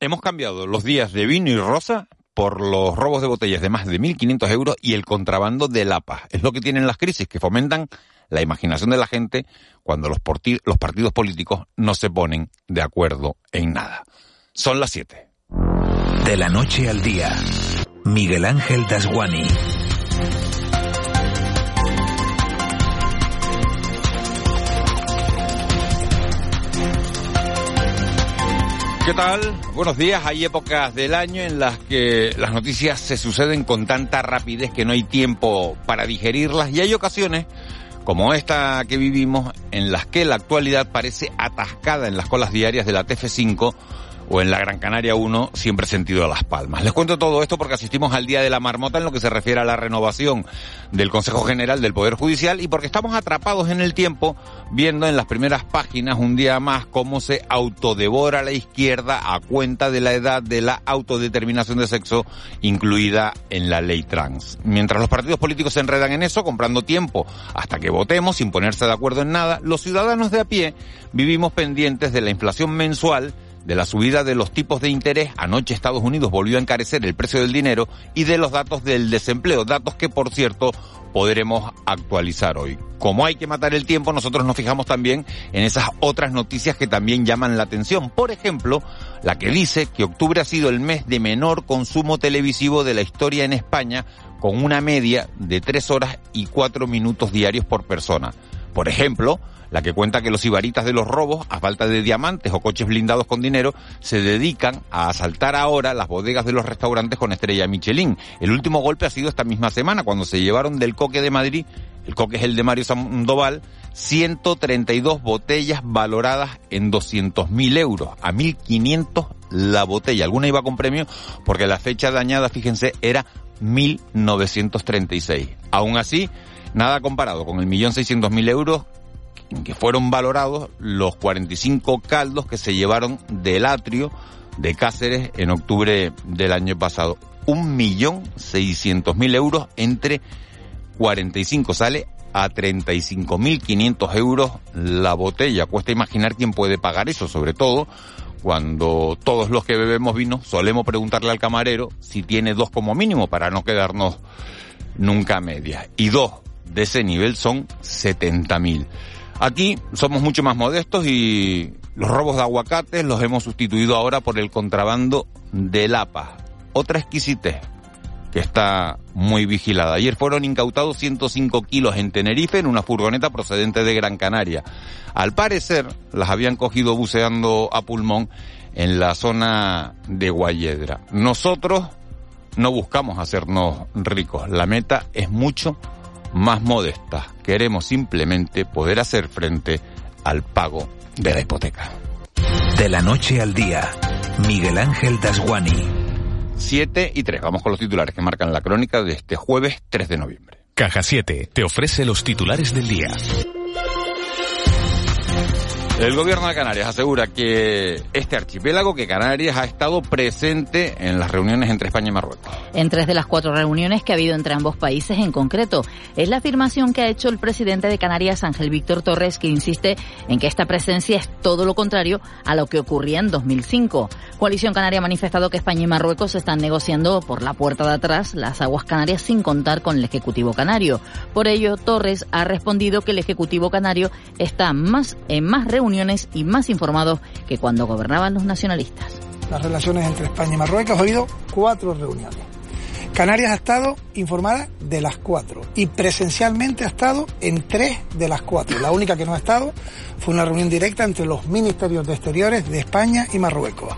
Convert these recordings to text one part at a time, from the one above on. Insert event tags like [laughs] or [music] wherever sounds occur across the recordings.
Hemos cambiado los días de vino y rosa por los robos de botellas de más de 1.500 euros y el contrabando de lapas. Es lo que tienen las crisis, que fomentan la imaginación de la gente cuando los, los partidos políticos no se ponen de acuerdo en nada. Son las 7. De la noche al día, Miguel Ángel Dasguani. ¿Qué tal? Buenos días. Hay épocas del año en las que las noticias se suceden con tanta rapidez que no hay tiempo para digerirlas y hay ocasiones como esta que vivimos en las que la actualidad parece atascada en las colas diarias de la TF5 o en la Gran Canaria 1, siempre sentido a Las Palmas. Les cuento todo esto porque asistimos al Día de la Marmota en lo que se refiere a la renovación del Consejo General del Poder Judicial y porque estamos atrapados en el tiempo viendo en las primeras páginas un día más cómo se autodevora la izquierda a cuenta de la edad de la autodeterminación de sexo incluida en la ley trans. Mientras los partidos políticos se enredan en eso, comprando tiempo hasta que votemos sin ponerse de acuerdo en nada, los ciudadanos de a pie vivimos pendientes de la inflación mensual de la subida de los tipos de interés, anoche Estados Unidos volvió a encarecer el precio del dinero y de los datos del desempleo, datos que por cierto podremos actualizar hoy. Como hay que matar el tiempo, nosotros nos fijamos también en esas otras noticias que también llaman la atención. Por ejemplo, la que dice que octubre ha sido el mes de menor consumo televisivo de la historia en España, con una media de tres horas y cuatro minutos diarios por persona. Por ejemplo, la que cuenta que los ibaritas de los robos, a falta de diamantes o coches blindados con dinero, se dedican a asaltar ahora las bodegas de los restaurantes con estrella Michelin. El último golpe ha sido esta misma semana, cuando se llevaron del coque de Madrid, el coque es el de Mario Sandoval, 132 botellas valoradas en 200.000 euros, a 1.500 la botella. Alguna iba con premio porque la fecha dañada, fíjense, era 1936. Aún así, nada comparado con el millón seiscientos mil euros en que fueron valorados los 45 caldos que se llevaron del atrio de Cáceres en octubre del año pasado. Un millón seiscientos mil euros entre 45 sale a 35.500 euros la botella. Cuesta imaginar quién puede pagar eso, sobre todo cuando todos los que bebemos vino solemos preguntarle al camarero si tiene dos como mínimo para no quedarnos nunca a medias. Y dos de ese nivel son 70.000. Aquí somos mucho más modestos y los robos de aguacates los hemos sustituido ahora por el contrabando de lapa. Otra exquisitez que está muy vigilada. Ayer fueron incautados 105 kilos en Tenerife en una furgoneta procedente de Gran Canaria. Al parecer las habían cogido buceando a pulmón en la zona de Guayedra. Nosotros no buscamos hacernos ricos. La meta es mucho más modesta. Queremos simplemente poder hacer frente al pago de la hipoteca. De la noche al día, Miguel Ángel Dasguani. 7 y 3. Vamos con los titulares que marcan la crónica de este jueves 3 de noviembre. Caja 7 te ofrece los titulares del día. El gobierno de Canarias asegura que este archipiélago, que Canarias ha estado presente en las reuniones entre España y Marruecos. En tres de las cuatro reuniones que ha habido entre ambos países en concreto. Es la afirmación que ha hecho el presidente de Canarias, Ángel Víctor Torres, que insiste en que esta presencia es todo lo contrario a lo que ocurría en 2005. Coalición Canaria ha manifestado que España y Marruecos están negociando por la puerta de atrás las aguas canarias sin contar con el Ejecutivo Canario. Por ello, Torres ha respondido que el Ejecutivo Canario está más en más reuniones y más informados que cuando gobernaban los nacionalistas. Las relaciones entre España y Marruecos ha habido cuatro reuniones. Canarias ha estado informada de las cuatro y presencialmente ha estado en tres de las cuatro. La única que no ha estado fue una reunión directa entre los ministerios de Exteriores de España y Marruecos.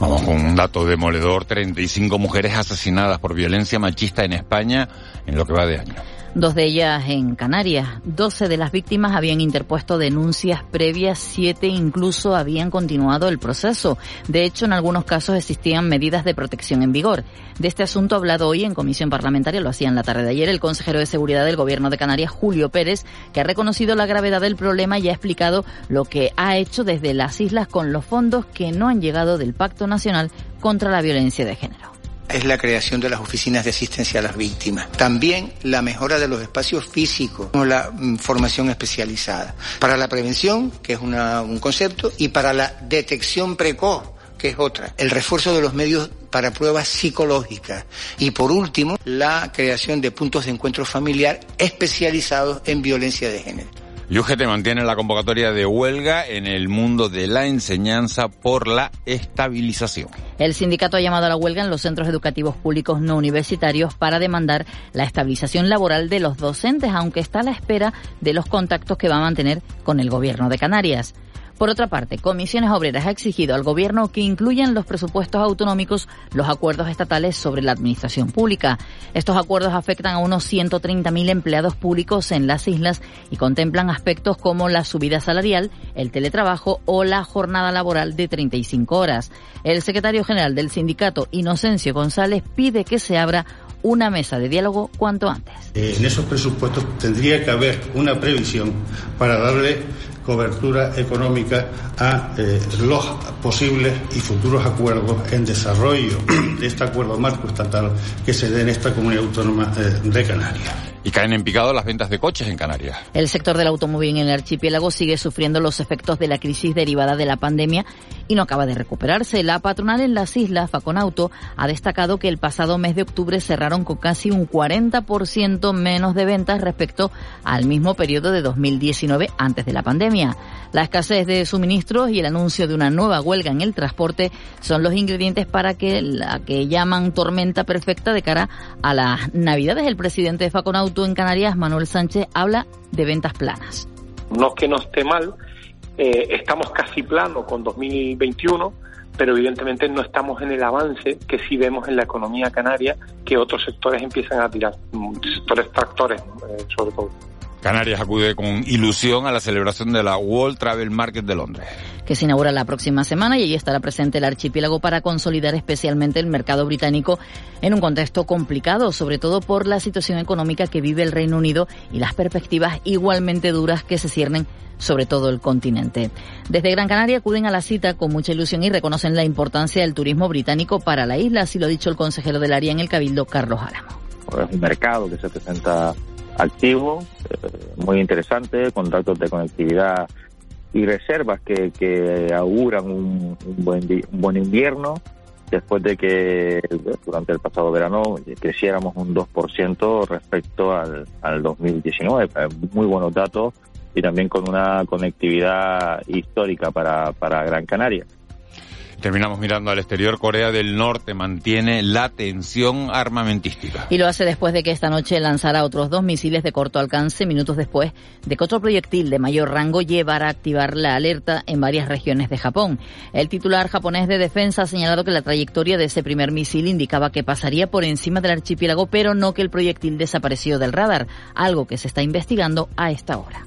Vamos con un dato demoledor, 35 mujeres asesinadas por violencia machista en España en lo que va de año. Dos de ellas en Canarias. Doce de las víctimas habían interpuesto denuncias previas, siete incluso habían continuado el proceso. De hecho, en algunos casos existían medidas de protección en vigor. De este asunto hablado hoy en comisión parlamentaria, lo hacía en la tarde de ayer el consejero de Seguridad del Gobierno de Canarias, Julio Pérez, que ha reconocido la gravedad del problema y ha explicado lo que ha hecho desde las islas con los fondos que no han llegado del Pacto Nacional contra la Violencia de Género es la creación de las oficinas de asistencia a las víctimas. También la mejora de los espacios físicos, la mm, formación especializada. Para la prevención, que es un concepto, y para la detección precoz, que es otra. El refuerzo de los medios para pruebas psicológicas. Y por último, la creación de puntos de encuentro familiar especializados en violencia de género. Y UGT mantiene la convocatoria de huelga en el mundo de la enseñanza por la estabilización. El sindicato ha llamado a la huelga en los centros educativos públicos no universitarios para demandar la estabilización laboral de los docentes, aunque está a la espera de los contactos que va a mantener con el gobierno de Canarias. Por otra parte, Comisiones Obreras ha exigido al Gobierno que incluyan los presupuestos autonómicos los acuerdos estatales sobre la administración pública. Estos acuerdos afectan a unos 130.000 empleados públicos en las islas y contemplan aspectos como la subida salarial, el teletrabajo o la jornada laboral de 35 horas. El secretario general del sindicato, Inocencio González, pide que se abra una mesa de diálogo cuanto antes. En esos presupuestos tendría que haber una previsión para darle cobertura económica a eh, los posibles y futuros acuerdos en desarrollo de este acuerdo marco estatal que se dé en esta comunidad autónoma eh, de Canarias. Y caen en picado las ventas de coches en Canarias. El sector del automóvil en el archipiélago sigue sufriendo los efectos de la crisis derivada de la pandemia y no acaba de recuperarse. La patronal en las islas, Faconauto, ha destacado que el pasado mes de octubre cerraron con casi un 40% menos de ventas respecto al mismo periodo de 2019 antes de la pandemia. La escasez de suministros y el anuncio de una nueva huelga en el transporte son los ingredientes para que la que llaman tormenta perfecta de cara a las Navidades. El presidente de Faconauto en Canarias, Manuel Sánchez, habla de ventas planas. No es que no esté mal, eh, estamos casi plano con 2021, pero evidentemente no estamos en el avance que sí vemos en la economía canaria, que otros sectores empiezan a tirar, mm, sectores tractores eh, sobre todo. Canarias acude con ilusión a la celebración de la World Travel Market de Londres. Que se inaugura la próxima semana y allí estará presente el archipiélago para consolidar especialmente el mercado británico en un contexto complicado, sobre todo por la situación económica que vive el Reino Unido y las perspectivas igualmente duras que se ciernen sobre todo el continente. Desde Gran Canaria acuden a la cita con mucha ilusión y reconocen la importancia del turismo británico para la isla, así lo ha dicho el consejero del área en el Cabildo, Carlos Álamo. Es un mercado que se presenta activo, eh, muy interesante, contratos de conectividad y reservas que, que auguran un, buen, un buen invierno después de que durante el pasado verano creciéramos un 2% respecto al, al 2019. Muy buenos datos y también con una conectividad histórica para, para Gran Canaria. Terminamos mirando al exterior. Corea del Norte mantiene la tensión armamentística. Y lo hace después de que esta noche lanzara otros dos misiles de corto alcance, minutos después de que otro proyectil de mayor rango llevara a activar la alerta en varias regiones de Japón. El titular japonés de defensa ha señalado que la trayectoria de ese primer misil indicaba que pasaría por encima del archipiélago, pero no que el proyectil desapareció del radar, algo que se está investigando a esta hora.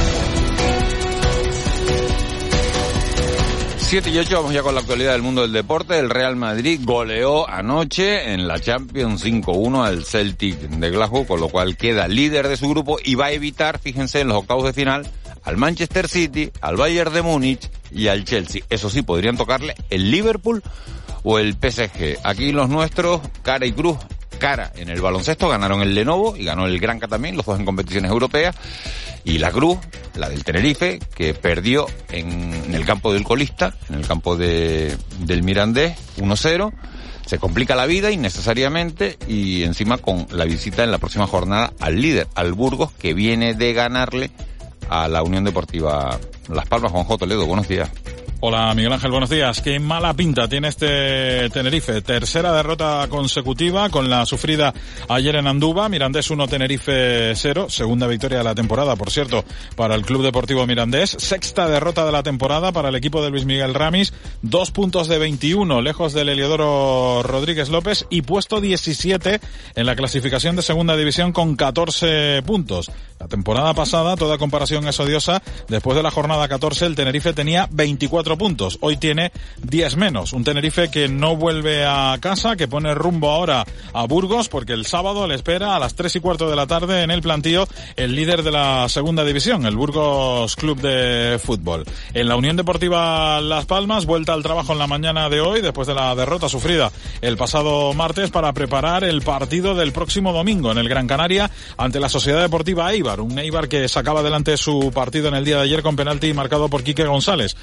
7 y 8 vamos ya con la actualidad del mundo del deporte. El Real Madrid goleó anoche en la Champions 5-1 al Celtic de Glasgow, con lo cual queda líder de su grupo y va a evitar, fíjense, en los octavos de final al Manchester City, al Bayern de Múnich y al Chelsea. Eso sí, podrían tocarle el Liverpool o el PSG. Aquí los nuestros, cara y cruz, cara en el baloncesto, ganaron el Lenovo y ganó el Granca también, los dos en competiciones europeas y la Cruz, la del Tenerife, que perdió en, el campo del colista, en el campo de, del Mirandés, 1-0. Se complica la vida innecesariamente y encima con la visita en la próxima jornada al líder, al Burgos, que viene de ganarle a la Unión Deportiva Las Palmas. Juanjo Toledo, buenos días. Hola Miguel Ángel, buenos días. Qué mala pinta tiene este Tenerife. Tercera derrota consecutiva con la sufrida ayer en Andúba. Mirandés 1, Tenerife 0. Segunda victoria de la temporada, por cierto, para el Club Deportivo Mirandés. Sexta derrota de la temporada para el equipo de Luis Miguel Ramis. Dos puntos de 21, lejos del Heliodoro Rodríguez López y puesto 17 en la clasificación de segunda división con 14 puntos. La temporada pasada, toda comparación es odiosa. Después de la jornada 14, el Tenerife tenía 24 puntos. Hoy tiene 10 menos. Un Tenerife que no vuelve a casa, que pone rumbo ahora a Burgos, porque el sábado le espera a las 3 y cuarto de la tarde en el plantío el líder de la segunda división, el Burgos Club de Fútbol. En la Unión Deportiva Las Palmas, vuelta al trabajo en la mañana de hoy, después de la derrota sufrida el pasado martes, para preparar el partido del próximo domingo en el Gran Canaria ante la Sociedad Deportiva Eibar. Un Eibar que sacaba adelante su partido en el día de ayer con penalti marcado por Quique González.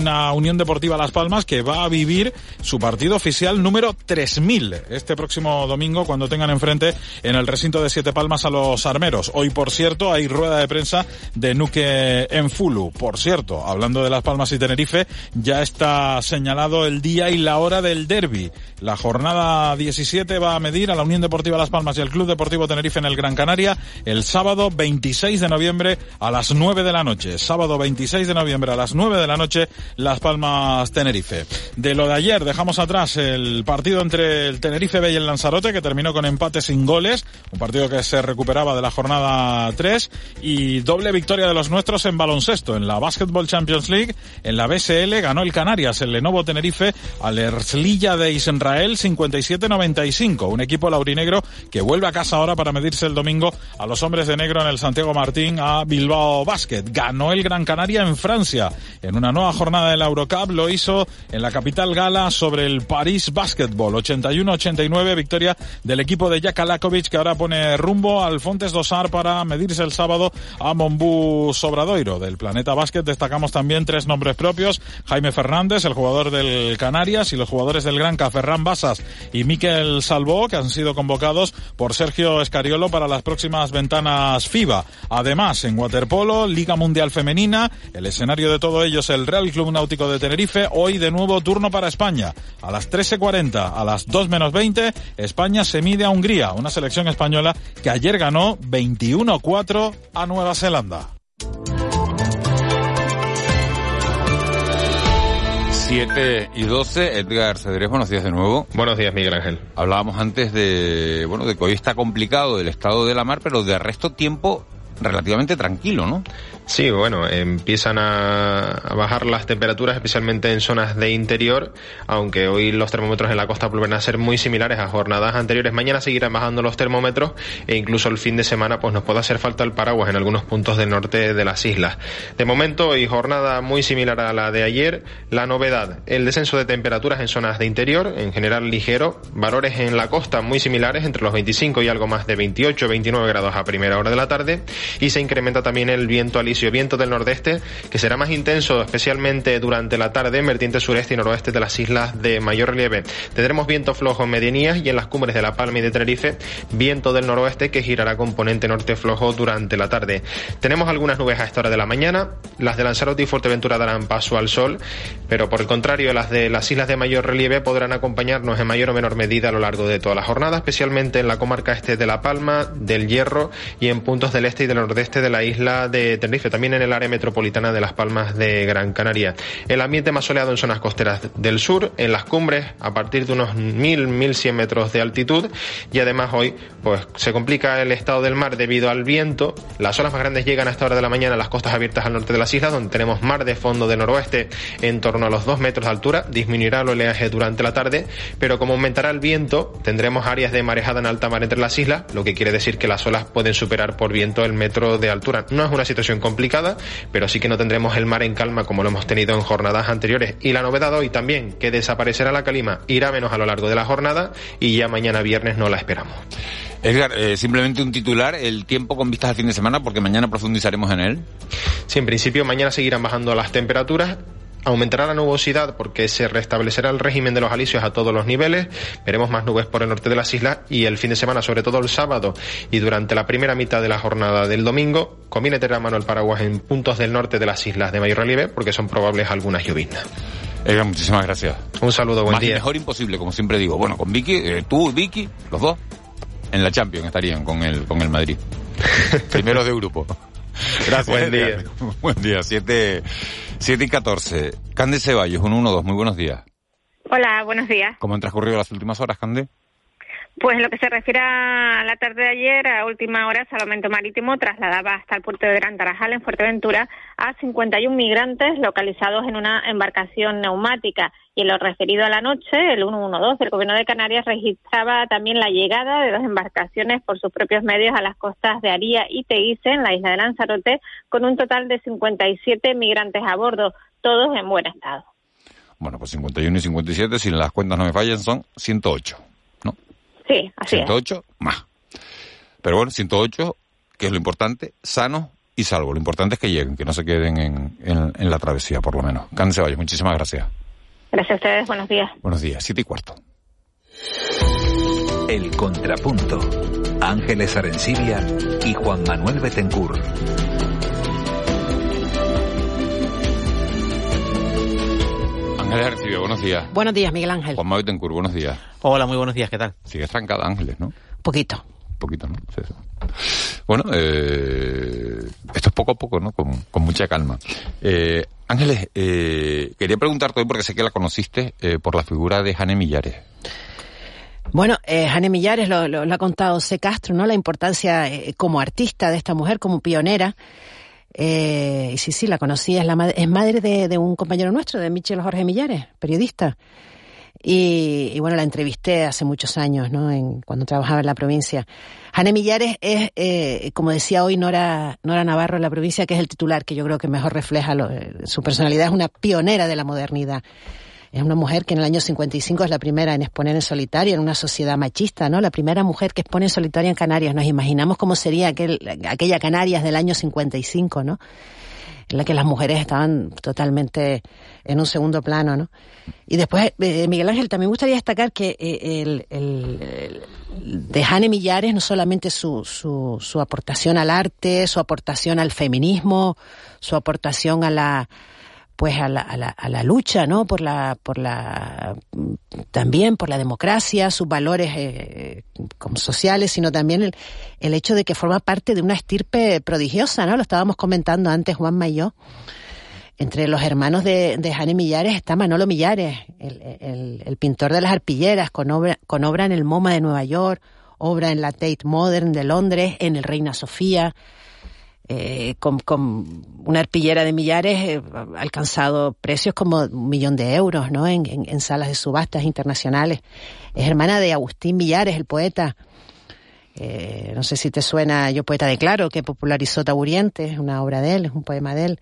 Una Unión Deportiva Las Palmas que va a vivir su partido oficial número 3000 este próximo domingo cuando tengan enfrente en el recinto de Siete Palmas a los armeros. Hoy, por cierto, hay rueda de prensa de Nuque en Fulu. Por cierto, hablando de Las Palmas y Tenerife, ya está señalado el día y la hora del derby. La jornada 17 va a medir a la Unión Deportiva Las Palmas y el Club Deportivo Tenerife en el Gran Canaria el sábado 26 de noviembre a las 9 de la noche. Sábado 26 de noviembre a las 9 de la noche, Las Palmas Tenerife. De lo de ayer dejamos atrás el partido entre el Tenerife B y el Lanzarote que terminó con empate sin goles, un partido que se recuperaba de la jornada 3 y doble victoria de los nuestros en baloncesto, en la Basketball Champions League, en la BSL ganó el Canarias, el Lenovo Tenerife al Erslilla de Israel 57-95, un equipo laurinegro que vuelve a casa ahora para medirse el domingo a los hombres de negro en el Santiago Martín a Bilbao Basket. Ganó el Gran Canaria en Francia. En una nueva jornada de la Eurocup lo hizo en la gala sobre el París Basketball. 81-89, victoria del equipo de Jaka Lakovic que ahora pone rumbo al Fontes Dosar para medirse el sábado a Mombú Sobradoiro. Del Planeta Basket destacamos también tres nombres propios. Jaime Fernández, el jugador del Canarias y los jugadores del Granca, Ferran Basas y Miquel Salvó, que han sido convocados por Sergio Escariolo para las próximas ventanas FIBA. Además, en waterpolo, Liga Mundial Femenina, el escenario de todo ello es el Real Club Náutico de Tenerife. Hoy de nuevo turno para España. A las 13.40, a las 2 menos 20, España se mide a Hungría, una selección española que ayer ganó 21-4 a Nueva Zelanda. 7 y 12, Edgar Cedrés, buenos días de nuevo. Buenos días, Miguel Ángel. Hablábamos antes de, bueno, de que hoy está complicado el estado de la mar, pero de resto tiempo relativamente tranquilo, ¿no? Sí, bueno, empiezan a, bajar las temperaturas, especialmente en zonas de interior, aunque hoy los termómetros en la costa vuelven a ser muy similares a jornadas anteriores. Mañana seguirán bajando los termómetros e incluso el fin de semana pues nos puede hacer falta el paraguas en algunos puntos del norte de las islas. De momento, hoy jornada muy similar a la de ayer. La novedad, el descenso de temperaturas en zonas de interior, en general ligero, valores en la costa muy similares, entre los 25 y algo más de 28, 29 grados a primera hora de la tarde, y se incrementa también el viento al viento del nordeste, que será más intenso, especialmente durante la tarde en vertiente sureste y noroeste de las islas de mayor relieve. Tendremos viento flojo en medianías y en las cumbres de La Palma y de Tenerife, viento del noroeste que girará componente norte flojo durante la tarde. Tenemos algunas nubes a esta hora de la mañana, las de Lanzarote y Fuerteventura darán paso al sol, pero por el contrario, las de las islas de mayor relieve podrán acompañarnos en mayor o menor medida a lo largo de toda la jornada, especialmente en la comarca este de La Palma, del Hierro y en puntos del este y del nordeste de la isla de Tenerife también en el área metropolitana de Las Palmas de Gran Canaria. El ambiente más soleado en zonas costeras del sur, en las cumbres a partir de unos 1000-1100 metros de altitud y además hoy pues se complica el estado del mar debido al viento. Las olas más grandes llegan a esta hora de la mañana a las costas abiertas al norte de las islas donde tenemos mar de fondo de noroeste en torno a los 2 metros de altura. Disminuirá el oleaje durante la tarde, pero como aumentará el viento tendremos áreas de marejada en alta mar entre las islas, lo que quiere decir que las olas pueden superar por viento el metro de altura. No es una situación complicada pero sí que no tendremos el mar en calma como lo hemos tenido en jornadas anteriores. Y la novedad hoy también, que desaparecerá la calima, irá menos a lo largo de la jornada y ya mañana viernes no la esperamos. Edgar, eh, simplemente un titular, el tiempo con vistas al fin de semana, porque mañana profundizaremos en él. Sí, en principio mañana seguirán bajando las temperaturas Aumentará la nubosidad porque se restablecerá el régimen de los alisios a todos los niveles. Veremos más nubes por el norte de las islas y el fin de semana, sobre todo el sábado y durante la primera mitad de la jornada del domingo, conviene tener a mano el paraguas en puntos del norte de las islas de mayor relieve porque son probables algunas lloviznas. Ega, muchísimas gracias. Un saludo, buen Más y día. mejor imposible, como siempre digo. Bueno, con Vicky, eh, tú y Vicky, los dos, en la Champions estarían con el, con el Madrid. [laughs] Primeros de grupo. Gracias. Buen día. [laughs] Buen día, 7, siete y 14. Cande Ceballos, un 1-2, muy buenos días. Hola, buenos días. ¿Cómo han transcurrido las últimas horas, Cande? Pues lo que se refiere a la tarde de ayer, a última hora, Salvamento Marítimo trasladaba hasta el puerto de Gran Tarajal, en Fuerteventura, a 51 migrantes localizados en una embarcación neumática. Y en lo referido a la noche, el 112 del Gobierno de Canarias registraba también la llegada de dos embarcaciones por sus propios medios a las costas de Aría y Teguise, en la isla de Lanzarote, con un total de 57 migrantes a bordo, todos en buen estado. Bueno, pues 51 y 57, si las cuentas no me fallan, son 108. Sí, así es. 108 más. Pero bueno, 108, que es lo importante, sanos y salvos. Lo importante es que lleguen, que no se queden en, en- en la travesía, por lo menos. Cande Ceballos, muchísimas gracias. Gracias a ustedes, buenos días. Buenos días, siete y cuarto. El Contrapunto. Ángeles Arencibia y Juan Manuel Betencur. Ángeles buenos días. Buenos días, Miguel Ángel. Juan Manuel Betancourt, buenos días. Hola, muy buenos días, ¿qué tal? Sigues trancada, Ángeles, ¿no? Poquito. poquito, ¿no? Sí, sí. Bueno, eh, esto es poco a poco, ¿no? Con, con mucha calma. Eh, Ángeles, eh, quería preguntarte hoy, porque sé que la conociste, eh, por la figura de Jane Millares. Bueno, eh, Jane Millares lo, lo- lo ha contado C. Castro, ¿no? La importancia eh, como artista de esta mujer, como pionera. Eh, y sí, sí, la conocí, es, la madre, es madre de, de un compañero nuestro, de Michel Jorge Millares, periodista. Y, y bueno, la entrevisté hace muchos años, ¿no? En, cuando trabajaba en la provincia. Jane Millares es, eh, como decía hoy Nora, Nora Navarro en la provincia, que es el titular, que yo creo que mejor refleja lo- eh, su personalidad, es una pionera de la modernidad. Es una mujer que en el año 55 es la primera en exponer en solitario en una sociedad machista, ¿no? La primera mujer que expone en solitario en Canarias. Nos imaginamos cómo sería aquel, aquella Canarias del año 55, ¿no? En la que las mujeres estaban totalmente en un segundo plano, ¿no? Y después, eh, Miguel Ángel, también me gustaría destacar que eh, el, el- el- de Jane Millares no solamente su, su, su aportación al arte, su aportación al feminismo, su aportación a la pues a la, a la, a la lucha, ¿no? Por la, por la, también por la democracia, sus valores eh, como sociales, sino también el, el hecho de que forma parte de una estirpe prodigiosa, ¿no? Lo estábamos comentando antes Juanma y yo. Entre los hermanos de, de Jane Millares está Manolo Millares, el, el, el pintor de las arpilleras, con obra, con obra en el MoMA de Nueva York, obra en la Tate Modern de Londres, en el Reina Sofía, eh, con, con una arpillera de millares eh, ha alcanzado precios como un millón de euros ¿no? en, en- en salas de subastas internacionales. Es hermana de Agustín Millares, el poeta. Eh, no sé si te suena Yo Poeta de Claro, que popularizó Taburiente, es una obra de él, es un poema de él.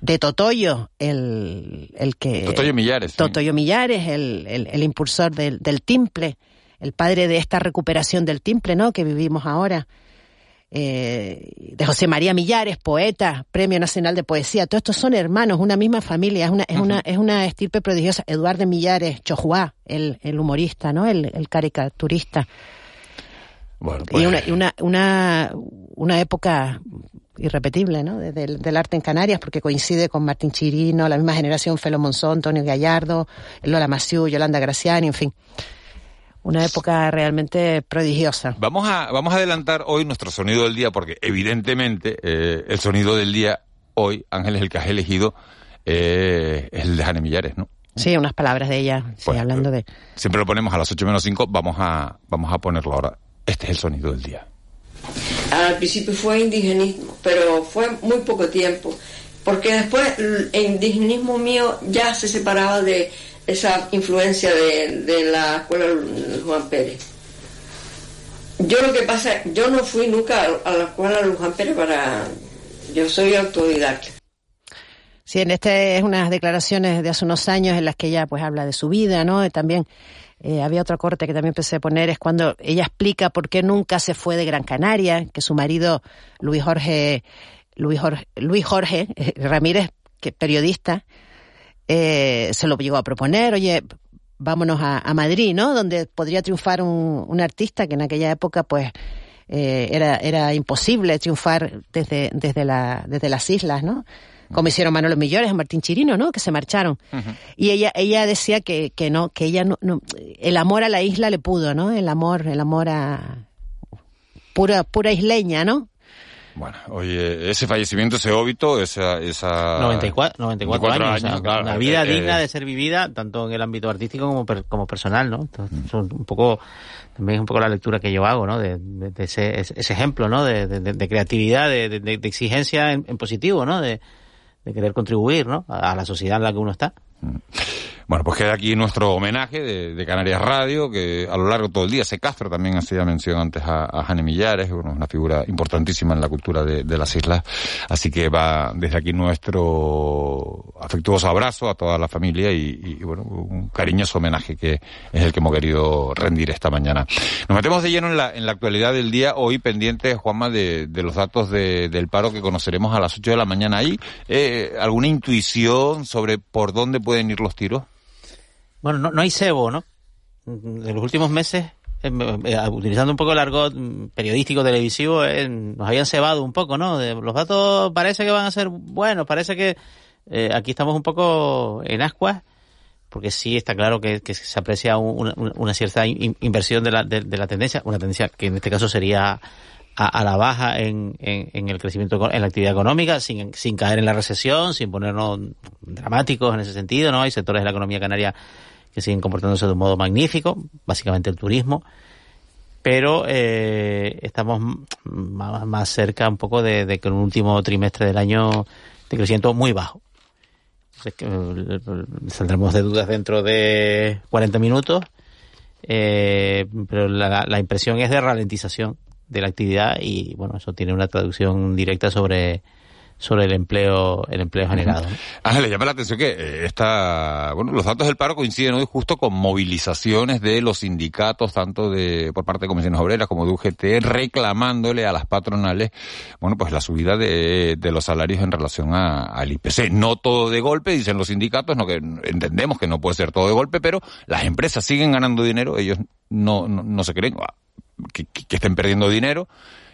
De Totoyo, el, el que... Totoyo Millares. sí. Totoyo Millares, el, el, el impulsor del, del timple, el padre de esta recuperación del timple, ¿no? Que vivimos ahora. Eh, de José María Millares, poeta, Premio Nacional de Poesía. Todos estos son hermanos, una misma familia, es una, es una, es una estirpe prodigiosa. Eduardo Millares, Chojuá, el, el humorista, ¿no? El, el caricaturista. Bueno, pues, Y una, y una, una, una época irrepetible, ¿no? De- del, del arte en Canarias, porque coincide con Martín Chirino, la misma generación, Felo Monzón, Antonio Gallardo, Lola Maciú, Yolanda Graciani, en fin. Una época realmente prodigiosa. Vamos a, vamos a adelantar hoy nuestro sonido del día, porque evidentemente eh, el sonido del día hoy, Ángeles, el que has elegido, eh, es el de Jane Millares, ¿no? Sí, unas palabras de ella, sí, Pues, hablando de... Siempre lo ponemos a las 8 menos 5, vamos a, vamos a ponerlo ahora. Este es el sonido del día. Al principio fue indigenismo, pero fue muy poco tiempo, porque después el indigenismo mío ya se separaba de esa influencia de, la escuela Juan Pérez. Yo lo que pasa, yo no fui nunca a la escuela Juan Pérez para... Yo soy autodidacta. Sí, en este es unas declaraciones de hace unos años en las que ella pues habla de su vida, ¿no? También eh, había otra corte que también empecé a poner, es cuando ella explica por qué nunca se fue de Gran Canaria, que su marido Luis Jorge, Luis Jorge, Luis Jorge eh, Ramírez, que periodista, eh, se lo llegó a proponer, oye, vámonos a, a Madrid, ¿no? Donde podría triunfar un, un, artista que en aquella época, pues, eh, era, era imposible triunfar desde, desde, la, desde las islas, ¿no? Como hicieron Manolo Millores, Martín Chirino, ¿no? Que se marcharon. Uh -huh. Y ella, ella decía que, que no, que ella no, no, el amor a la isla le pudo, ¿no? El amor, el amor a pura, pura isleña, ¿no? Bueno, oye, ese fallecimiento, ese óbito, esa... esa 94, 94, 94 años, años claro, una vida eh, digna de ser vivida, tanto en el ámbito artístico como, per, como personal, ¿no? Entonces, un poco, también es un poco la lectura que yo hago, ¿no? De, de, de ese, ese, ejemplo, ¿no? De, de creatividad, de, exigencia en, en, positivo, ¿no? De, querer contribuir, ¿no? A, a la sociedad en la que uno está. Bueno, pues queda aquí nuestro homenaje de, Canarias Radio, que a lo largo de todo el día, se Castro también hacía mención antes a, a Jane Millares, bueno, una figura importantísima en la cultura de, las islas, así que va desde aquí nuestro afectuoso abrazo a toda la familia y, bueno, un cariñoso homenaje que es el que hemos querido rendir esta mañana. Nos metemos de lleno en la, en la actualidad del día, hoy pendientes, Juanma, de, los datos de, del paro que conoceremos a las 8 de la mañana. ¿Hay eh, alguna intuición sobre por dónde pueden ir los tiros? Bueno, no, no hay cebo, ¿no? En los últimos meses, eh, eh, utilizando un poco el argot periodístico televisivo, eh, nos habían cebado un poco, ¿no? De, los datos parece que van a ser buenos, parece que eh, aquí estamos un poco en ascuas, porque sí está claro que, se aprecia una, una cierta in, inversión de la, de, de, la tendencia, una tendencia que en este caso sería a, a la baja en, en, en, el crecimiento, en la actividad económica, sin, sin caer en la recesión, sin ponernos dramáticos en ese sentido, ¿no? Hay sectores de la economía canaria que siguen comportándose de un modo magnífico, básicamente el turismo, pero eh, estamos más, cerca un poco de, de que un último trimestre del año de crecimiento muy bajo. Que, saldremos de dudas dentro de 40 minutos, eh, pero la, la impresión es de ralentización de la actividad y bueno, eso tiene una traducción directa sobre sobre el empleo el empleo generado. ¿no? Ah, le llama la atención que está bueno, los datos del paro coinciden hoy justo con movilizaciones de los sindicatos, tanto de por parte de comisiones obreras como de UGT, reclamándole a las patronales, bueno, pues la subida de, de los salarios en relación a, al IPC. No todo de golpe, dicen los sindicatos, no que entendemos que no puede ser todo de golpe, pero las empresas siguen ganando dinero, ellos no, no, no se creen que, que estén perdiendo dinero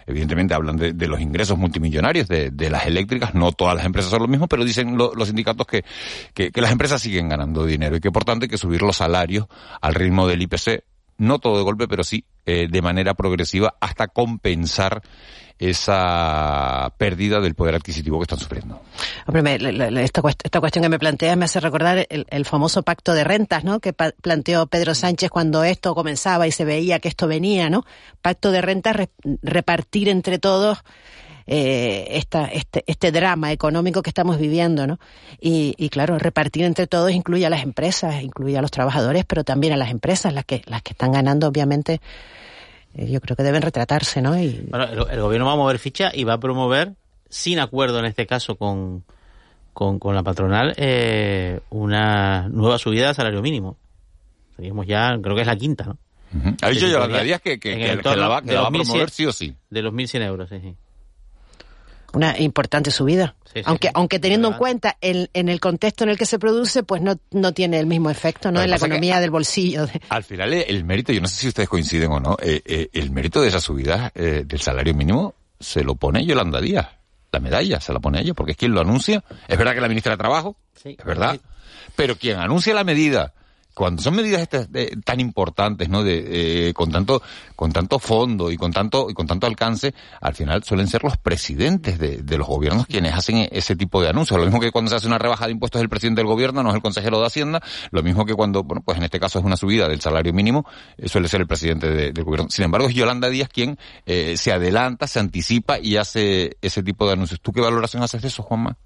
evidentemente hablan de, los ingresos multimillonarios de, de, las eléctricas, no todas las empresas son lo mismo, pero dicen lo, los sindicatos que, que, que las empresas siguen ganando dinero y que por tanto hay que subir los salarios al ritmo del IPC, no todo de golpe, pero sí eh, de manera progresiva hasta compensar esa pérdida del poder adquisitivo que están sufriendo. Esta, cuestión que me planteas me hace recordar el, famoso pacto de rentas, ¿no? Que planteó Pedro Sánchez cuando esto comenzaba y se veía que esto venía, ¿no? Pacto de rentas, re repartir entre todos eh, esta, este, este drama económico que estamos viviendo, ¿no? Y, y, claro, repartir entre todos incluye a las empresas, incluye a los trabajadores, pero también a las empresas, las que, las que están ganando, obviamente, yo creo que deben retratarse, ¿no? Y... Bueno, el, el, gobierno va a mover ficha y va a promover, sin acuerdo en este caso con, con, con la patronal, eh, una nueva subida de salario mínimo. Seríamos ya, creo que es la quinta, ¿no? Uh -huh. Ha dicho Yolanda Díaz que, que, que, que, la va, que la va a promover sí o sí. De los 1.100 euros, sí, sí una importante subida. Sí, sí, aunque, sí. aunque teniendo en cuenta el, en el contexto en el que se produce, pues no, no tiene el mismo efecto, ¿no? en la economía del bolsillo. De... Al final, el mérito, yo no sé si ustedes coinciden o no, eh, eh, el mérito de esa subida eh, del salario mínimo se lo pone Yolanda Díaz. La medalla se la pone ella, porque es quien lo anuncia. Es verdad que la ministra de Trabajo, es verdad. Pero quien anuncia la medida cuando son medidas estas, eh, tan importantes, ¿no? De, eh, con tanto, con tanto fondo y con tanto, y con tanto alcance, al final suelen ser los presidentes de, de, los gobiernos quienes hacen ese tipo de anuncios. Lo mismo que cuando se hace una rebaja de impuestos el presidente del gobierno, no es el consejero de Hacienda. Lo mismo que cuando, bueno, pues en este caso es una subida del salario mínimo, eh, suele ser el presidente de, del gobierno. Sin embargo, es Yolanda Díaz quien eh, se adelanta, se anticipa y hace ese tipo de anuncios. ¿Tú qué valoración haces de eso, Juanma?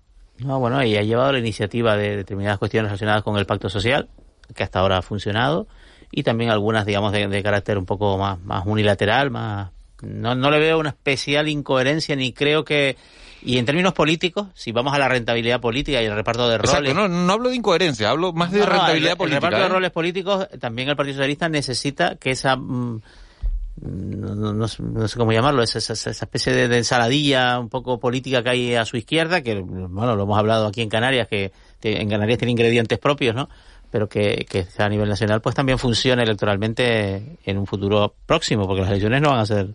No, bueno, ella ha llevado la iniciativa de determinadas cuestiones relacionadas con el pacto social, que hasta ahora ha funcionado y también algunas, digamos, de, de carácter un poco más, más unilateral, más... No, no le veo una especial incoherencia ni creo que... Y en términos políticos, si vamos a la rentabilidad política y el reparto de roles... Exacto, no, no hablo de incoherencia, hablo más de no, rentabilidad el, política. El reparto ¿eh? de roles políticos, también el Partido Socialista necesita que esa... No, no, no, no, sé cómo llamarlo, esa, esa, esa especie de, de, ensaladilla un poco política que hay a su izquierda, que bueno, lo hemos hablado aquí en Canarias, que en Canarias tiene ingredientes propios, ¿no? Pero que, que a nivel nacional pues también funcione electoralmente en un futuro próximo, porque las elecciones no van a ser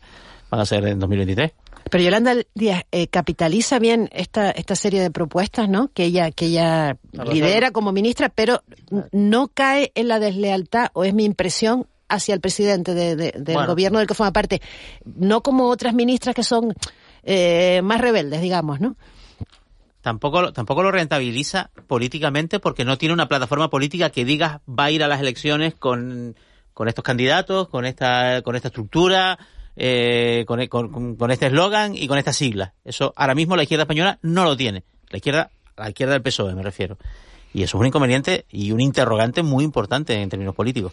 van a ser en 2023. Pero Yolanda Díaz eh, capitaliza bien esta esta serie de propuestas, ¿no? Que ella que ella lidera como ministra, pero no cae en la deslealtad o es mi impresión hacia el presidente de, de, del Bueno. gobierno del que forma parte, no como otras ministras que son eh, más rebeldes, digamos, ¿no? Tampoco, tampoco lo rentabiliza políticamente porque no tiene una plataforma política que diga va a ir a las elecciones con, con estos candidatos, con esta, con esta estructura, eh, con, con- con- este eslogan y con estas siglas. Eso ahora mismo la izquierda española no lo tiene. La izquierda, la izquierda del PSOE me refiero. Y eso es un inconveniente y un interrogante muy importante en términos políticos.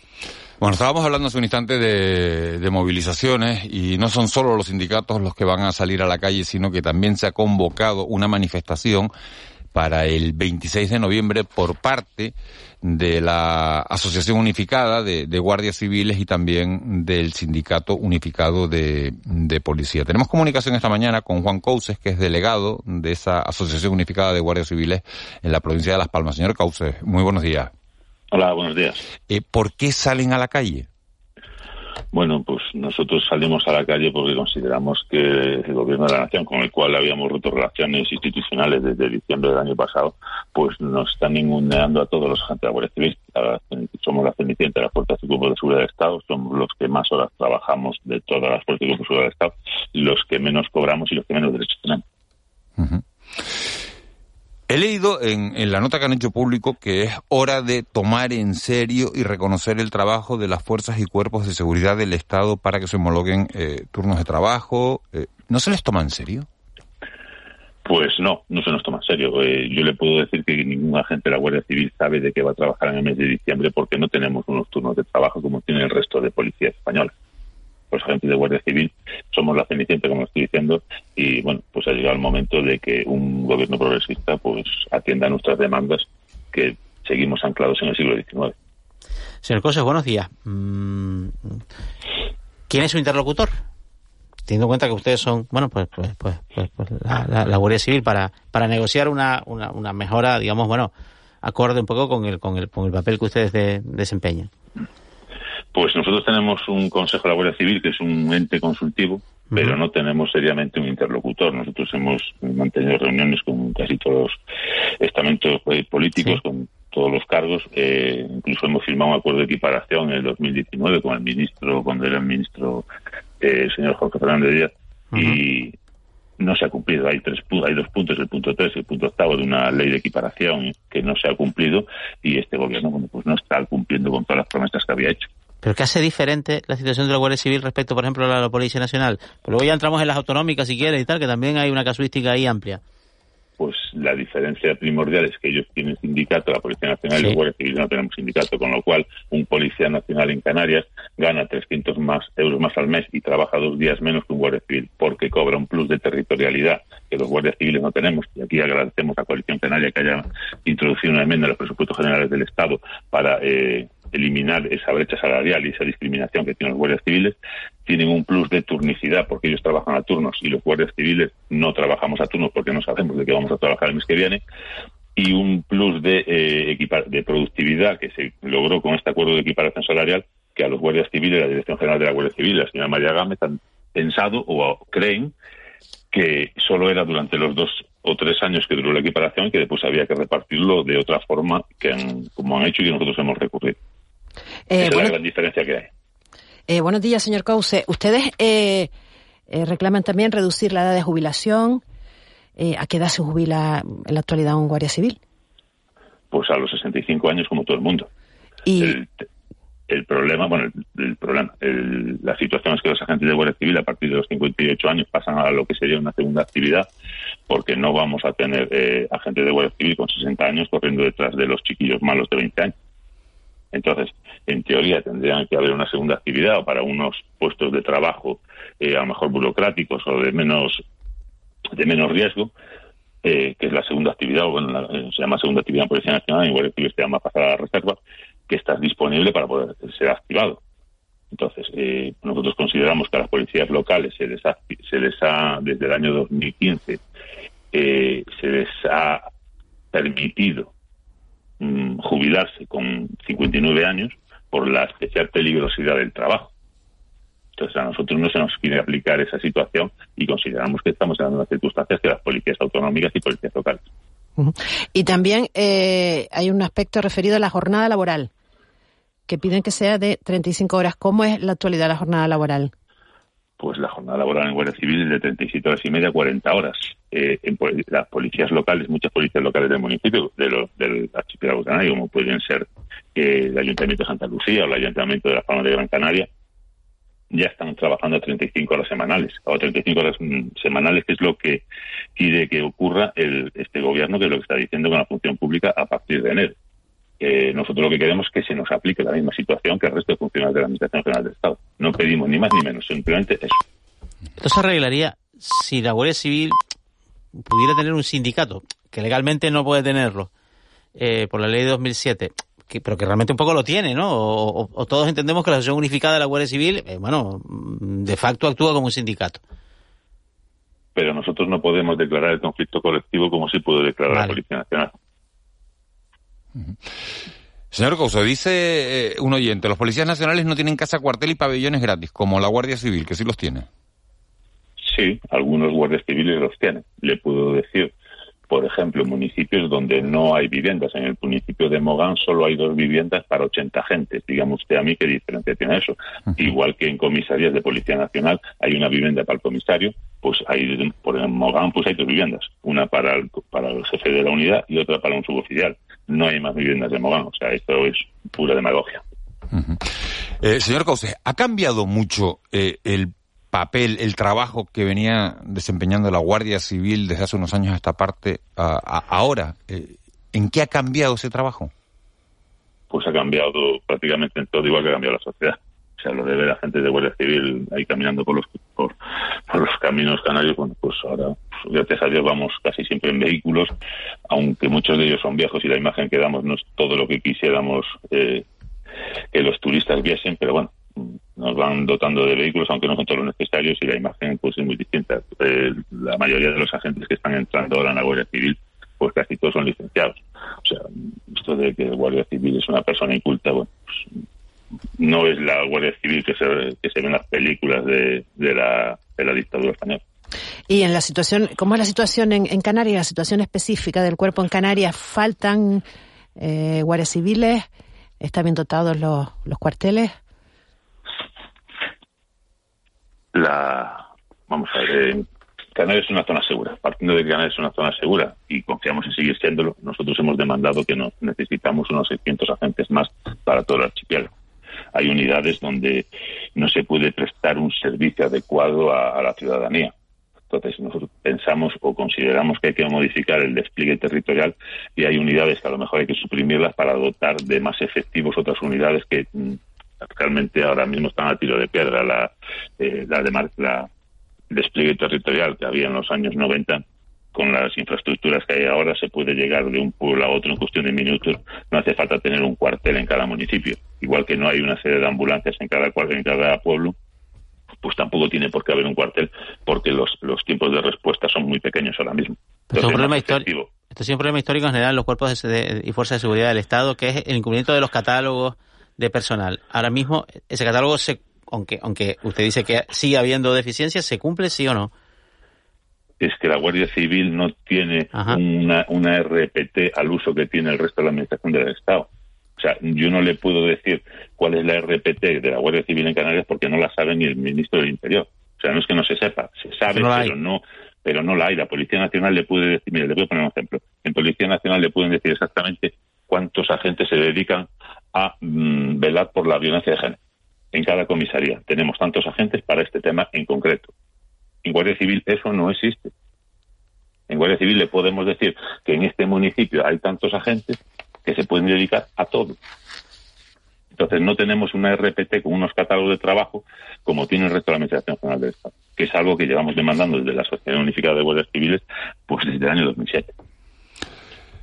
Bueno, estábamos hablando hace un instante de, de movilizaciones y no son solo los sindicatos los que van a salir a la calle, sino que también se ha convocado una manifestación para el 26 de noviembre por parte de la Asociación Unificada de, de Guardias Civiles y también del Sindicato Unificado de, de Policía. Tenemos comunicación esta mañana con Juan Couses, que es delegado de esa Asociación Unificada de Guardias Civiles en la provincia de Las Palmas. Señor Couses, muy buenos días. Hola, buenos días. Eh, ¿Por qué salen a la calle? Bueno, pues nosotros salimos a la calle porque consideramos que el gobierno de la nación, con el cual habíamos roto relaciones institucionales desde diciembre del año pasado, pues nos están ninguneando a todos los agentes de la Guardia Civil. Somos la cenicienta de las fuerzas y cuerpos de seguridad del Estado, somos los que más horas trabajamos de todas las fuerzas y cuerpos de seguridad del Estado, los que menos cobramos y los que menos derechos tenemos. He leído en, en la nota que han hecho público que es hora de tomar en serio y reconocer el trabajo de las fuerzas y cuerpos de seguridad del Estado para que se homologuen eh, turnos de trabajo. Eh, ¿No se les toma en serio? Pues no, no se nos toma en serio. Eh, yo le puedo decir que ningún agente de la Guardia Civil sabe de qué va a trabajar en el mes de diciembre porque no tenemos unos turnos de trabajo como tiene el resto de policías españolas. Los agentes de Guardia Civil somos la cenicienta, como estoy diciendo, y bueno, pues ha llegado el momento de que un gobierno progresista pues atienda nuestras demandas que seguimos anclados en el siglo XIX. Señor Coses, buenos días. Mm, ¿Quién es su interlocutor? Teniendo en cuenta que ustedes son, bueno, pues, pues, pues, pues, pues la, la- Guardia Civil para, para negociar una, una, mejora, digamos, bueno, acorde un poco con el, con el, con el papel que ustedes de- desempeñan. Pues nosotros tenemos un Consejo de la Guardia Civil que es un ente consultivo, pero no tenemos seriamente un interlocutor. Nosotros hemos mantenido reuniones con casi todos los estamentos eh, políticos, con todos los cargos. Eh, incluso hemos firmado un acuerdo de equiparación en el 2019 con el ministro, cuando era el ministro eh, el señor Jorge Fernández Díaz, y no se ha cumplido. Hay tres hay dos puntos, el punto tres y el punto octavo de una ley de equiparación que no se ha cumplido y este gobierno bueno, pues no está cumpliendo con todas las promesas que había hecho. ¿Pero qué hace diferente la situación de la Guardia Civil respecto, por ejemplo, a la Policía Nacional? Pero luego ya entramos en las autonómicas, si quieres, y tal, que también hay una casuística ahí amplia. pues la diferencia primordial es que ellos tienen sindicato, la Policía Nacional y Sí. los Guardias Civiles no tenemos sindicato, con lo cual un policía nacional en Canarias gana 300 más euros más al mes y trabaja dos días menos que un guardia civil, porque cobra un plus de territorialidad que los guardias civiles no tenemos. Y aquí agradecemos a Coalición Canaria que haya introducido una enmienda en los presupuestos generales del Estado para eh, eliminar esa brecha salarial y esa discriminación que tienen los guardias civiles. Tienen un plus de turnicidad porque ellos trabajan a turnos y los guardias civiles no trabajamos a turnos porque no sabemos de qué vamos a trabajar el mes que viene y un plus de, eh, de productividad que se logró con este acuerdo de equiparación salarial que a los guardias civiles, la Dirección General de la Guardia Civil, la señora María Gámez, han pensado o creen que solo era durante los dos o tres años que duró la equiparación y que después había que repartirlo de otra forma que han- como han hecho y que nosotros hemos recurrido. Eh, Esa es la gran diferencia que hay. Eh, buenos días, señor Cause. Ustedes eh, eh, reclaman también reducir la edad de jubilación. ¿A qué edad se jubila en la actualidad un guardia civil? Pues a los 65 años como todo el mundo. Y El, el problema, bueno, el, el problema, el- la situación es que los agentes de Guardia Civil a partir de los 58 años pasan a lo que sería una segunda actividad porque no vamos a tener eh, agentes de Guardia Civil con 60 años corriendo detrás de los chiquillos malos de 20 años. Entonces, en teoría tendrían que haber una segunda actividad para unos puestos de trabajo eh, a lo mejor burocráticos o de menos de menos riesgo, eh, que es la segunda actividad, o bueno, la- eh, se llama segunda actividad en Policía Nacional, Guardia Civil se llama pasar a la reserva, que está disponible para poder ser activado. Entonces, eh, nosotros consideramos que a las policías locales se les ha desde el año 2015, eh, se les ha permitido mm, jubilarse con 59 años por la especial peligrosidad del trabajo. Entonces a nosotros no se nos quiere aplicar esa situación y consideramos que estamos en las mismas circunstancias que las policías autonómicas y policías locales. Y también eh, hay un aspecto referido a la jornada laboral, que piden que sea de 35 horas. ¿Cómo es la actualidad la jornada laboral? Pues la jornada laboral en Guardia Civil es de 37 horas y media, 40 horas. Eh, en las policías locales, muchas policías locales del municipio, de lo, del archipiélago canario, como pueden ser eh, el Ayuntamiento de Santa Lucía o el Ayuntamiento de la Palma de Gran Canaria, ya están trabajando a 35 horas semanales, o 35 horas mm, semanales, que es lo que quiere que ocurra el, este gobierno, que es lo que está diciendo con la función pública a partir de enero. nosotros lo que queremos es que se nos aplique la misma situación que el resto de funcionarios de la Administración General del Estado. No pedimos ni más ni menos, simplemente eso. Esto se arreglaría si la Guardia Civil pudiera tener un sindicato, que legalmente no puede tenerlo, eh, por la ley de 2007 pero que realmente un poco lo tiene, ¿no? O, todos entendemos que la Asociación Unificada de la Guardia Civil, eh, bueno, de facto actúa como un sindicato. Pero nosotros no podemos declarar el conflicto colectivo como si puede declarar la Policía Nacional. Señor Couso, dice eh, un oyente, los policías nacionales no tienen casa, cuartel y pabellones gratis, como la Guardia Civil, que sí los tiene. Sí, algunos guardias civiles los tienen. Le puedo decir por ejemplo, municipios donde no hay viviendas. En el municipio de Mogán solo hay dos viviendas para 80 agentes. Dígame usted a mí qué diferencia tiene eso. Igual que en comisarías de Policía Nacional hay una vivienda para el comisario, pues hay, por en Mogán pues hay dos viviendas. Una para el, para el jefe de la unidad y otra para un suboficial. No hay más viviendas de Mogán. O sea, esto es pura demagogia. Eh, señor Cauce, ¿ha cambiado mucho eh, el papel, el trabajo que venía desempeñando la Guardia Civil desde hace unos años a esta parte, ahora, eh, ¿en qué ha cambiado ese trabajo? Pues ha cambiado prácticamente en todo, igual que ha cambiado la sociedad. O sea, lo de ver a gente de Guardia Civil ahí caminando por los por, los caminos canarios, bueno, pues ahora, pues, gracias a Dios, vamos casi siempre en vehículos, aunque muchos de ellos son viejos y la imagen que damos no es todo lo que quisiéramos eh, que los turistas viesen, pero bueno, nos van dotando de vehículos, aunque no son todos los necesarios, y la imagen pues es muy distinta. La mayoría de los agentes que están entrando ahora en la Guardia Civil, pues casi todos son licenciados. O sea, esto de que el Guardia Civil es una persona inculta, bueno, pues, no es la Guardia Civil que se, ve en las películas de, de, la, de la dictadura española. Y en la situación, ¿cómo es la situación en, Canarias, la situación específica del cuerpo en Canarias? ¿Faltan eh, guardias civiles? ¿Están bien dotados los cuarteles? La vamos a ver Canarias es una zona segura. Partiendo de que Canarias es una zona segura y confiamos en seguir siéndolo, nosotros hemos demandado que no, necesitamos unos 600 agentes más para todo el archipiélago. Hay unidades donde no se puede prestar un servicio adecuado a, la ciudadanía. Entonces nosotros pensamos o consideramos que hay que modificar el despliegue territorial y hay unidades que a lo mejor hay que suprimirlas para dotar de más efectivos otras unidades que mm, realmente ahora mismo están a tiro de piedra la, eh, la, la despliegue territorial que había en los años 90 con las infraestructuras que hay ahora se puede llegar de un pueblo a otro en cuestión de minutos. No hace falta tener un cuartel en cada municipio. Igual que no hay una serie de ambulancias en cada cuartel, en cada pueblo, pues tampoco tiene por qué haber un cuartel porque los, los tiempos de respuesta son muy pequeños ahora mismo. esto, es un problema histórico, esto es un problema histórico en general en los cuerpos de, y fuerzas de seguridad del Estado, que es el incumplimiento de los catálogos de personal. Ahora mismo, ese catálogo, se, aunque, aunque usted dice que sigue habiendo deficiencias, ¿se cumple sí o no? Es que la Guardia Civil no tiene una, una RPT al uso que tiene el resto de la Administración del Estado. O sea, yo no le puedo decir cuál es la RPT de la Guardia Civil en Canarias porque no la sabe ni el ministro del Interior. O sea, no es que no se sepa, se sabe, pero no, pero no la hay. La Policía Nacional le puede decir, mire, le voy a poner un ejemplo. En Policía Nacional le pueden decir exactamente cuántos agentes se dedican a mm, velar por la violencia de género. En cada comisaría tenemos tantos agentes para este tema en concreto. En Guardia Civil eso no existe. En Guardia Civil le podemos decir que en este municipio hay tantos agentes que se pueden dedicar a todo. Entonces no tenemos una RPT con unos catálogos de trabajo como tiene el resto de la Administración General del Estado, que es algo que llevamos demandando desde la Sociedad Unificada de Guardias Civiles pues desde el año 2007.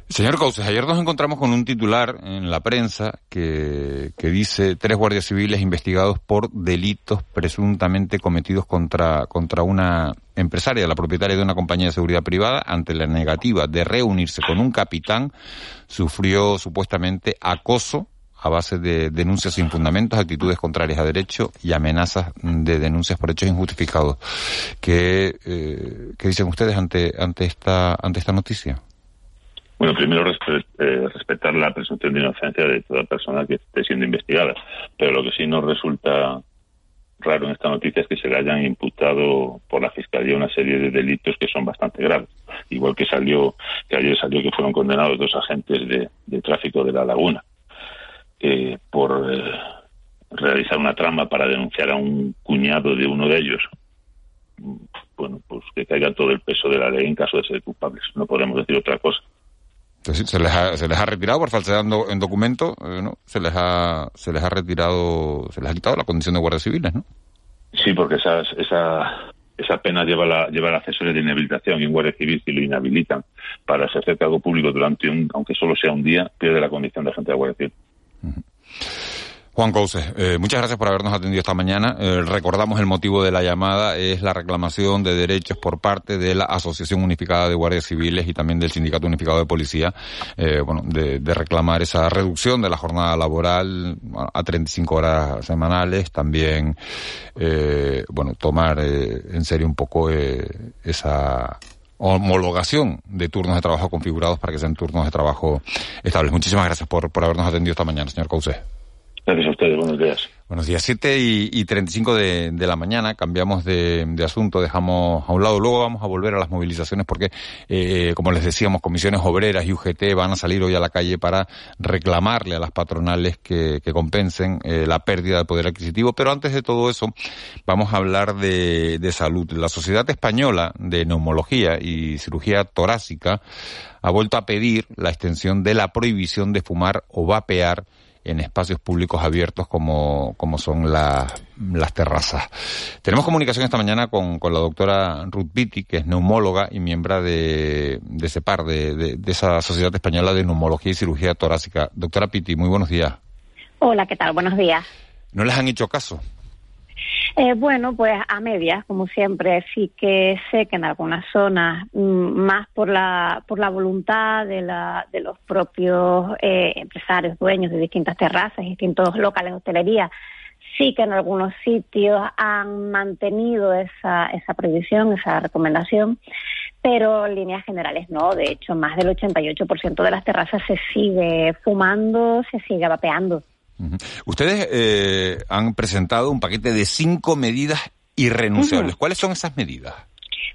Señor Cauces, ayer nos encontramos con un titular en la prensa que, que dice tres guardias civiles investigados por delitos presuntamente cometidos contra, contra una empresaria, la propietaria de una compañía de seguridad privada, ante la negativa de reunirse con un capitán, sufrió supuestamente acoso a base de denuncias sin fundamentos, actitudes contrarias a derecho y amenazas de denuncias por hechos injustificados. ¿Qué, eh, ¿qué dicen ustedes ante, ante, esta, ante esta noticia? Bueno, primero eh, respetar la presunción de inocencia de toda persona que esté siendo investigada. Pero lo que sí nos resulta raro en esta noticia es que se le hayan imputado por la fiscalía una serie de delitos que son bastante graves. Igual que salió, que ayer salió que fueron condenados dos agentes de, tráfico de la laguna eh, por realizar una trama para denunciar a un cuñado de uno de ellos. Bueno, pues que caiga todo el peso de la ley en caso de ser culpables. No podemos decir otra cosa se les ha, se les ha retirado por falsedad en, documento, eh, ¿no? Se les ha, se les ha retirado, se les ha quitado la condición de guardias civiles, ¿no? Sí, porque esa, esa, esa pena lleva la, lleva la de inhabilitación y un guardia civil si lo inhabilitan para ejercer cargo público durante un, aunque solo sea un día, pierde la condición de agente de guardia civil. Juan Couses, eh, muchas gracias por habernos atendido esta mañana. Eh, recordamos el motivo de la llamada es la reclamación de derechos por parte de la Asociación Unificada de Guardias Civiles y también del Sindicato Unificado de Policía, eh, bueno, de, reclamar esa reducción de la jornada laboral a 35 horas semanales, también, bueno, tomar en serio un poco esa homologación de turnos de trabajo configurados para que sean turnos de trabajo estables. Muchísimas gracias por, por habernos atendido esta mañana, señor Couses. Buenos días. Buenos días, 7 y, y 35 de, la mañana, cambiamos de, asunto, dejamos a un lado, luego vamos a volver a las movilizaciones porque, eh, como les decíamos, comisiones obreras y UGT van a salir hoy a la calle para reclamarle a las patronales que, compensen eh, la pérdida de poder adquisitivo, pero antes de todo eso, vamos a hablar de salud. La Sociedad Española de Neumología y Cirugía Torácica ha vuelto a pedir la extensión de la prohibición de fumar o vapear en espacios públicos abiertos como, como son las terrazas. Tenemos comunicación esta mañana con, con la doctora Ruth Pitti, que es neumóloga y miembro de, de CEPAR, de, de, de, esa Sociedad Española de Neumología y Cirugía Torácica. Doctora Pitti, muy buenos días. Hola, ¿qué tal? Buenos días. ¿No les han hecho caso? Eh, bueno, pues a medias, como siempre. Sí que sé que en algunas zonas, mm, más por la, por la voluntad de, la, de los propios eh, empresarios, dueños de distintas terrazas, distintos locales de hostelería, sí que en algunos sitios han mantenido esa, esa prohibición, esa recomendación, pero en líneas generales no. De hecho, más del 88% de las terrazas se sigue fumando, se sigue vapeando. Ustedes eh, han presentado un paquete de cinco medidas irrenunciables. ¿Cuáles son esas medidas?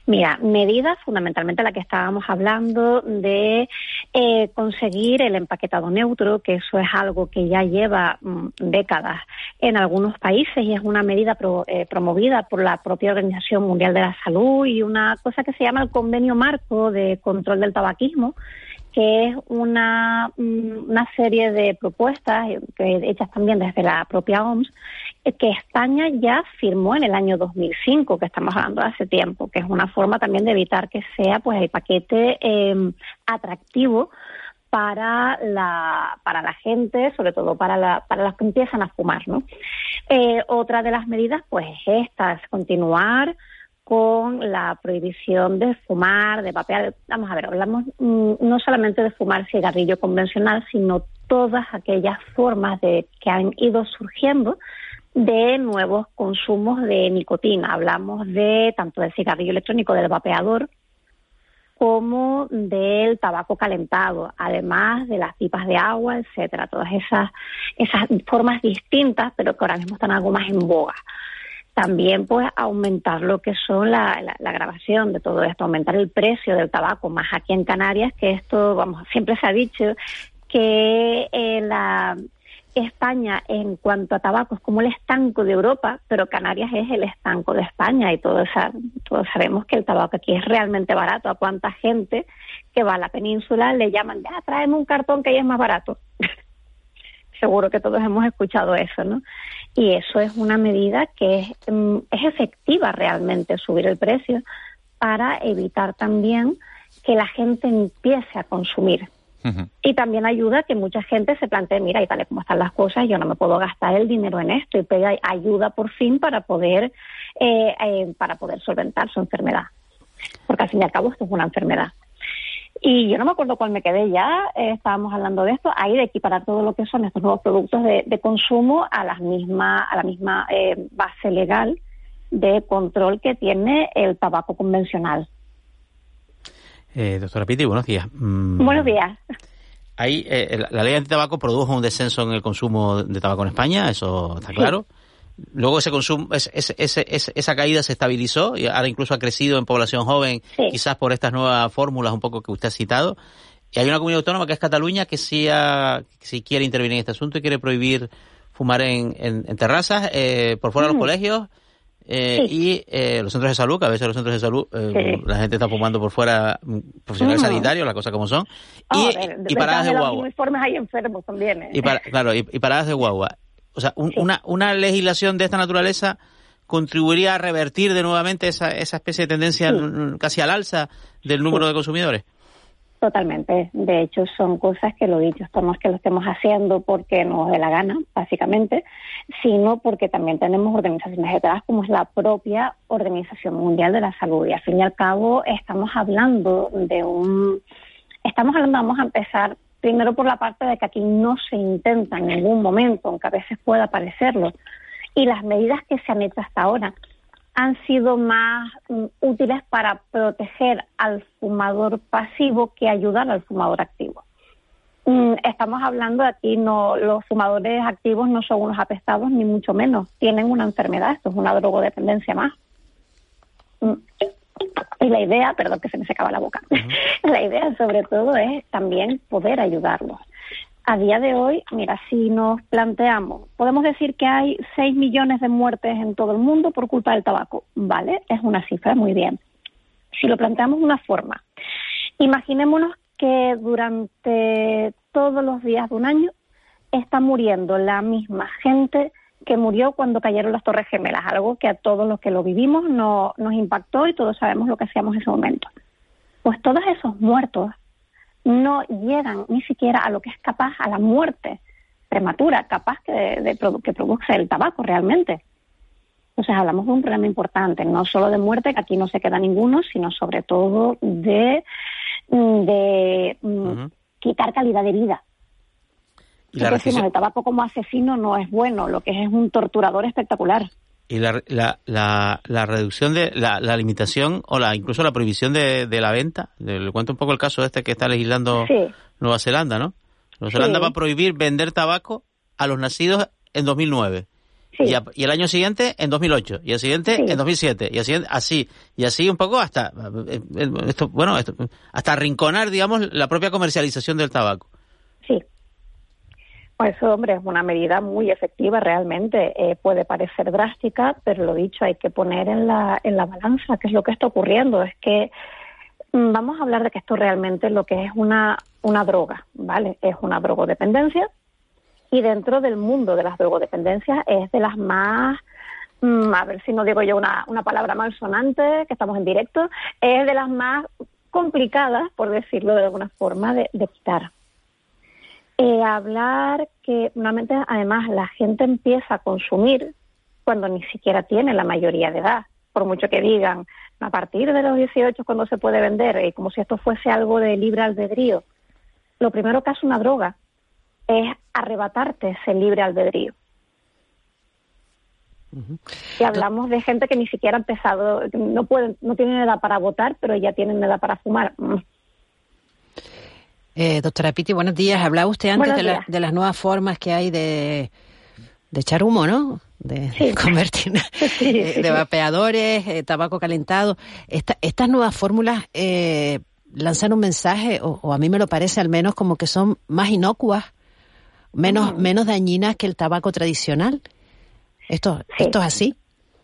Mira, medidas fundamentalmente la que estábamos hablando de eh, conseguir el empaquetado neutro, que eso es algo que ya lleva mm, décadas en algunos países y es una medida eh, promovida por la propia Organización Mundial de la Salud y una cosa que se llama el Convenio Marco de Control del Tabaquismo, que es una, mm, una serie de propuestas que, hechas también desde la propia OMS eh, que España ya firmó en el año 2005, que estamos hablando de hace tiempo, que es una forma también de evitar que sea pues el paquete eh, atractivo para la, para la gente, sobre todo para, la, para los que empiezan a fumar. ¿no? Eh, otra de las medidas pues es esta, es continuar con la prohibición de fumar, de vapear. Vamos a ver, hablamos mm, no solamente de fumar cigarrillo convencional, sino todas aquellas formas de que han ido surgiendo de nuevos consumos de nicotina. Hablamos de tanto del cigarrillo electrónico, del vapeador, como del tabaco calentado, además de las pipas de agua, etcétera. Todas esas, esas formas distintas, pero que ahora mismo están algo más en boga también pues aumentar lo que son la, la, grabación de todo esto, aumentar el precio del tabaco, más aquí en Canarias, que esto, vamos, siempre se ha dicho que eh, la España en cuanto a tabaco es como el estanco de Europa, pero Canarias es el estanco de España y todos, todos sabemos que el tabaco aquí es realmente barato. A cuánta gente que va a la península le llaman, ya, tráeme un cartón que ahí es más barato. Seguro que todos hemos escuchado eso, ¿no? y eso es una medida que es, mm, es efectiva realmente, subir el precio, para evitar también que la gente empiece a consumir. Y también ayuda a que mucha gente se plantee, mira, y tal como están las cosas, yo no me puedo gastar el dinero en esto y pega ayuda por fin para poder, eh, eh, para poder solventar su enfermedad. Porque al fin y al cabo esto es una enfermedad. Y yo no me acuerdo cuál me quedé ya, eh, estábamos hablando de esto, ahí de equiparar todo lo que son estos nuevos productos de, consumo a, las misma, a la misma base legal de control que tiene el tabaco convencional. Eh, doctora Pitti, buenos días. Mm, buenos días. Ahí, eh, la ley antitabaco produjo un descenso en el consumo de tabaco en España, eso está claro. Luego ese consumo, esa caída se estabilizó y ahora incluso ha crecido en población joven, quizás por estas nuevas fórmulas un poco que usted ha citado. Y hay una comunidad autónoma que es Cataluña que sí, quiere intervenir en este asunto y quiere prohibir fumar en, terrazas, eh, por fuera de los mm. colegios eh, y eh, los centros de salud, que a veces los centros de salud eh, la gente está fumando por fuera mm, profesionales sanitarios, las cosas como son. y, paradas de, guagua. hay enfermos también. Y claro, y, paradas de guagua. O sea, una, una legislación de esta naturaleza contribuiría a revertir de nuevamente esa, esa especie de tendencia casi al alza del número de consumidores. Totalmente. De hecho, son cosas que lo dicho, estamos que lo estemos haciendo porque nos dé la gana, básicamente, sino porque también tenemos organizaciones detrás, como es la propia Organización Mundial de la Salud. Y al fin y al cabo, estamos hablando de un. Estamos hablando, vamos a empezar primero por la parte de que aquí no se intenta en ningún momento, aunque a veces pueda parecerlo, y las medidas que se han hecho hasta ahora han sido más mm, útiles para proteger al fumador pasivo que ayudar al fumador activo. Mm, estamos hablando aquí, no, los fumadores activos no son unos apestados, ni mucho menos. Tienen una enfermedad, esto es una drogodependencia más. Mm, y la idea, perdón que se me secaba la boca, [laughs] la idea sobre todo es también poder ayudarlos a día de hoy, mira, si nos planteamos, podemos decir que hay 6 millones de muertes en todo el mundo por culpa del tabaco. Vale, es una cifra muy bien. Si lo planteamos de una forma, imaginémonos que durante todos los días de un año está muriendo la misma gente que murió cuando cayeron las Torres Gemelas, algo que a todos los que lo vivimos no, nos impactó y todos sabemos lo que hacíamos en ese momento. Pues todos esos muertos no llegan ni siquiera a lo que es capaz a la muerte prematura, capaz que, de, que produce el tabaco realmente. Entonces hablamos de un problema importante, no solo de muerte, que aquí no se queda ninguno, sino sobre todo de, de mm, quitar calidad de vida. Y la el tabaco como asesino no es bueno, lo que es es un torturador espectacular. Y la, la, la, la reducción de la, la, limitación o la incluso la prohibición de, de la venta, le cuento un poco el caso este que está legislando Nueva Zelanda, ¿no? Nueva Zelanda va a prohibir vender tabaco a los nacidos en 2009. Y, y, el año siguiente en 2008 y el siguiente en 2007 y así así. Y así un poco hasta eh, eh, esto bueno esto, hasta arrinconar digamos la propia comercialización del tabaco. Sí pues hombre, es una medida muy efectiva realmente. Eh, puede parecer drástica, pero lo dicho, hay que poner en la, en la balanza qué es lo que está ocurriendo. Es que mm, vamos a hablar de que esto realmente lo que es una, una droga, ¿vale? Es una drogodependencia y dentro del mundo de las drogodependencias es de las más mm, a ver si no digo yo una, una palabra malsonante, que estamos en directo, es de las más complicadas, por decirlo de alguna forma, de, de quitar. Eh, hablar que normalmente además la gente empieza a consumir cuando ni siquiera tiene la mayoría de edad, por mucho que digan a partir de los 18 cuando se puede vender, y como si esto fuese algo de libre albedrío. Lo primero que hace una droga es arrebatarte ese libre albedrío. Y hablamos de gente que ni siquiera ha empezado, no pueden, no tienen edad para votar, pero ya tienen edad para fumar. Mm. Eh, doctora Piti, buenos días. Hablaba usted antes de, las nuevas formas que hay de, echar humo, ¿no? De, [laughs] convertir, [laughs] eh, de vapeadores, eh, tabaco calentado. estas nuevas fórmulas eh, lanzan un mensaje, o, a mí me lo parece al menos, como que son más inocuas, menos, mm. menos dañinas que el tabaco tradicional. ¿Esto, ¿Esto es así?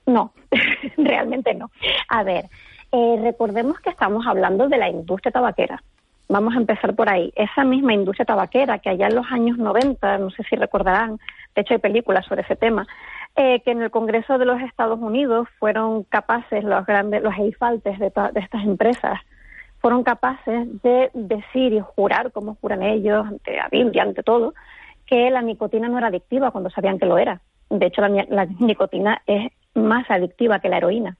No, [laughs] realmente no. A ver, recordemos que estamos hablando de la industria tabaquera Vamos a empezar por ahí. Esa misma industria tabaquera que allá en los años 90, no sé si recordarán, de hecho hay películas sobre ese tema, eh, que en el Congreso de los Estados Unidos fueron capaces los grandes, los eifaltes de, de estas empresas fueron capaces de decir y jurar, como juran ellos, ante la Biblia, ante todo, que la nicotina no era adictiva cuando sabían que lo era. De hecho, la, la nicotina es más adictiva que la heroína.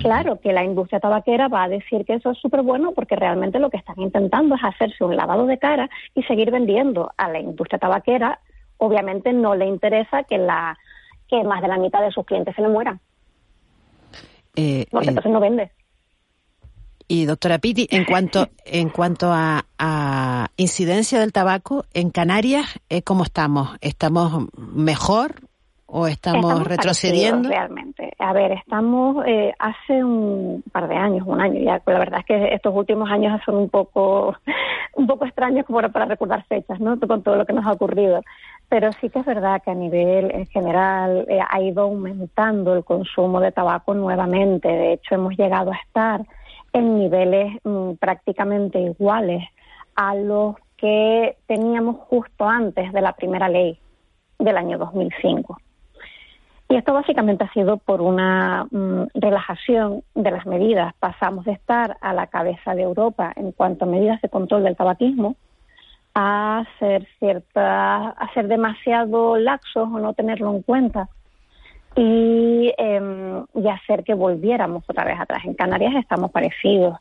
Claro que la industria tabaquera va a decir que eso es súper bueno porque realmente lo que están intentando es hacerse un lavado de cara y seguir vendiendo. A la industria tabaquera obviamente no le interesa que, la, que más de la mitad de sus clientes se le mueran. Eh, porque eh, entonces no vende. Y doctora Pitti, en cuanto [laughs] en cuanto a, a incidencia del tabaco en Canarias, eh, ¿cómo estamos? ¿Estamos mejor o estamos, retrocediendo? parecidos, Realmente. A ver, estamos eh, hace un par de años, un año ya. La verdad es que estos últimos años son un poco, [laughs] un poco extraños como para recordar fechas, ¿no? Con todo lo que nos ha ocurrido. Pero sí que es verdad que a nivel en general eh, ha ido aumentando el consumo de tabaco nuevamente. De hecho, hemos llegado a estar en niveles mm, prácticamente iguales a los que teníamos justo antes de la primera ley del año 2005. Y esto básicamente ha sido por una mm, relajación de las medidas. Pasamos de estar a la cabeza de Europa en cuanto a medidas de control del tabaquismo a ser cierta, a ser demasiado laxos o no tenerlo en cuenta y, eh, y hacer que volviéramos otra vez atrás. En Canarias estamos parecidos.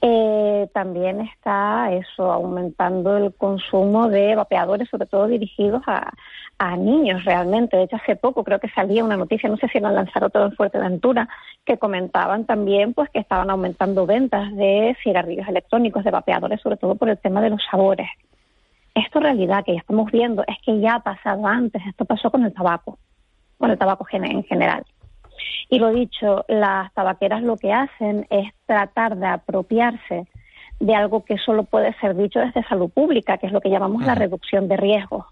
Eh, también está eso, aumentando el consumo de vapeadores, sobre todo dirigidos a, a niños realmente. De hecho, hace poco creo que salía una noticia, no sé si la lanzaron todo en Fuerteventura, que comentaban también pues que estaban aumentando ventas de cigarrillos electrónicos, de vapeadores, sobre todo por el tema de los sabores. Esto en realidad que ya estamos viendo es que ya ha pasado antes, esto pasó con el tabaco con el tabaco en general. Y lo dicho, las tabaqueras lo que hacen es tratar de apropiarse de algo que solo puede ser dicho desde salud pública, que es lo que llamamos la reducción de riesgos.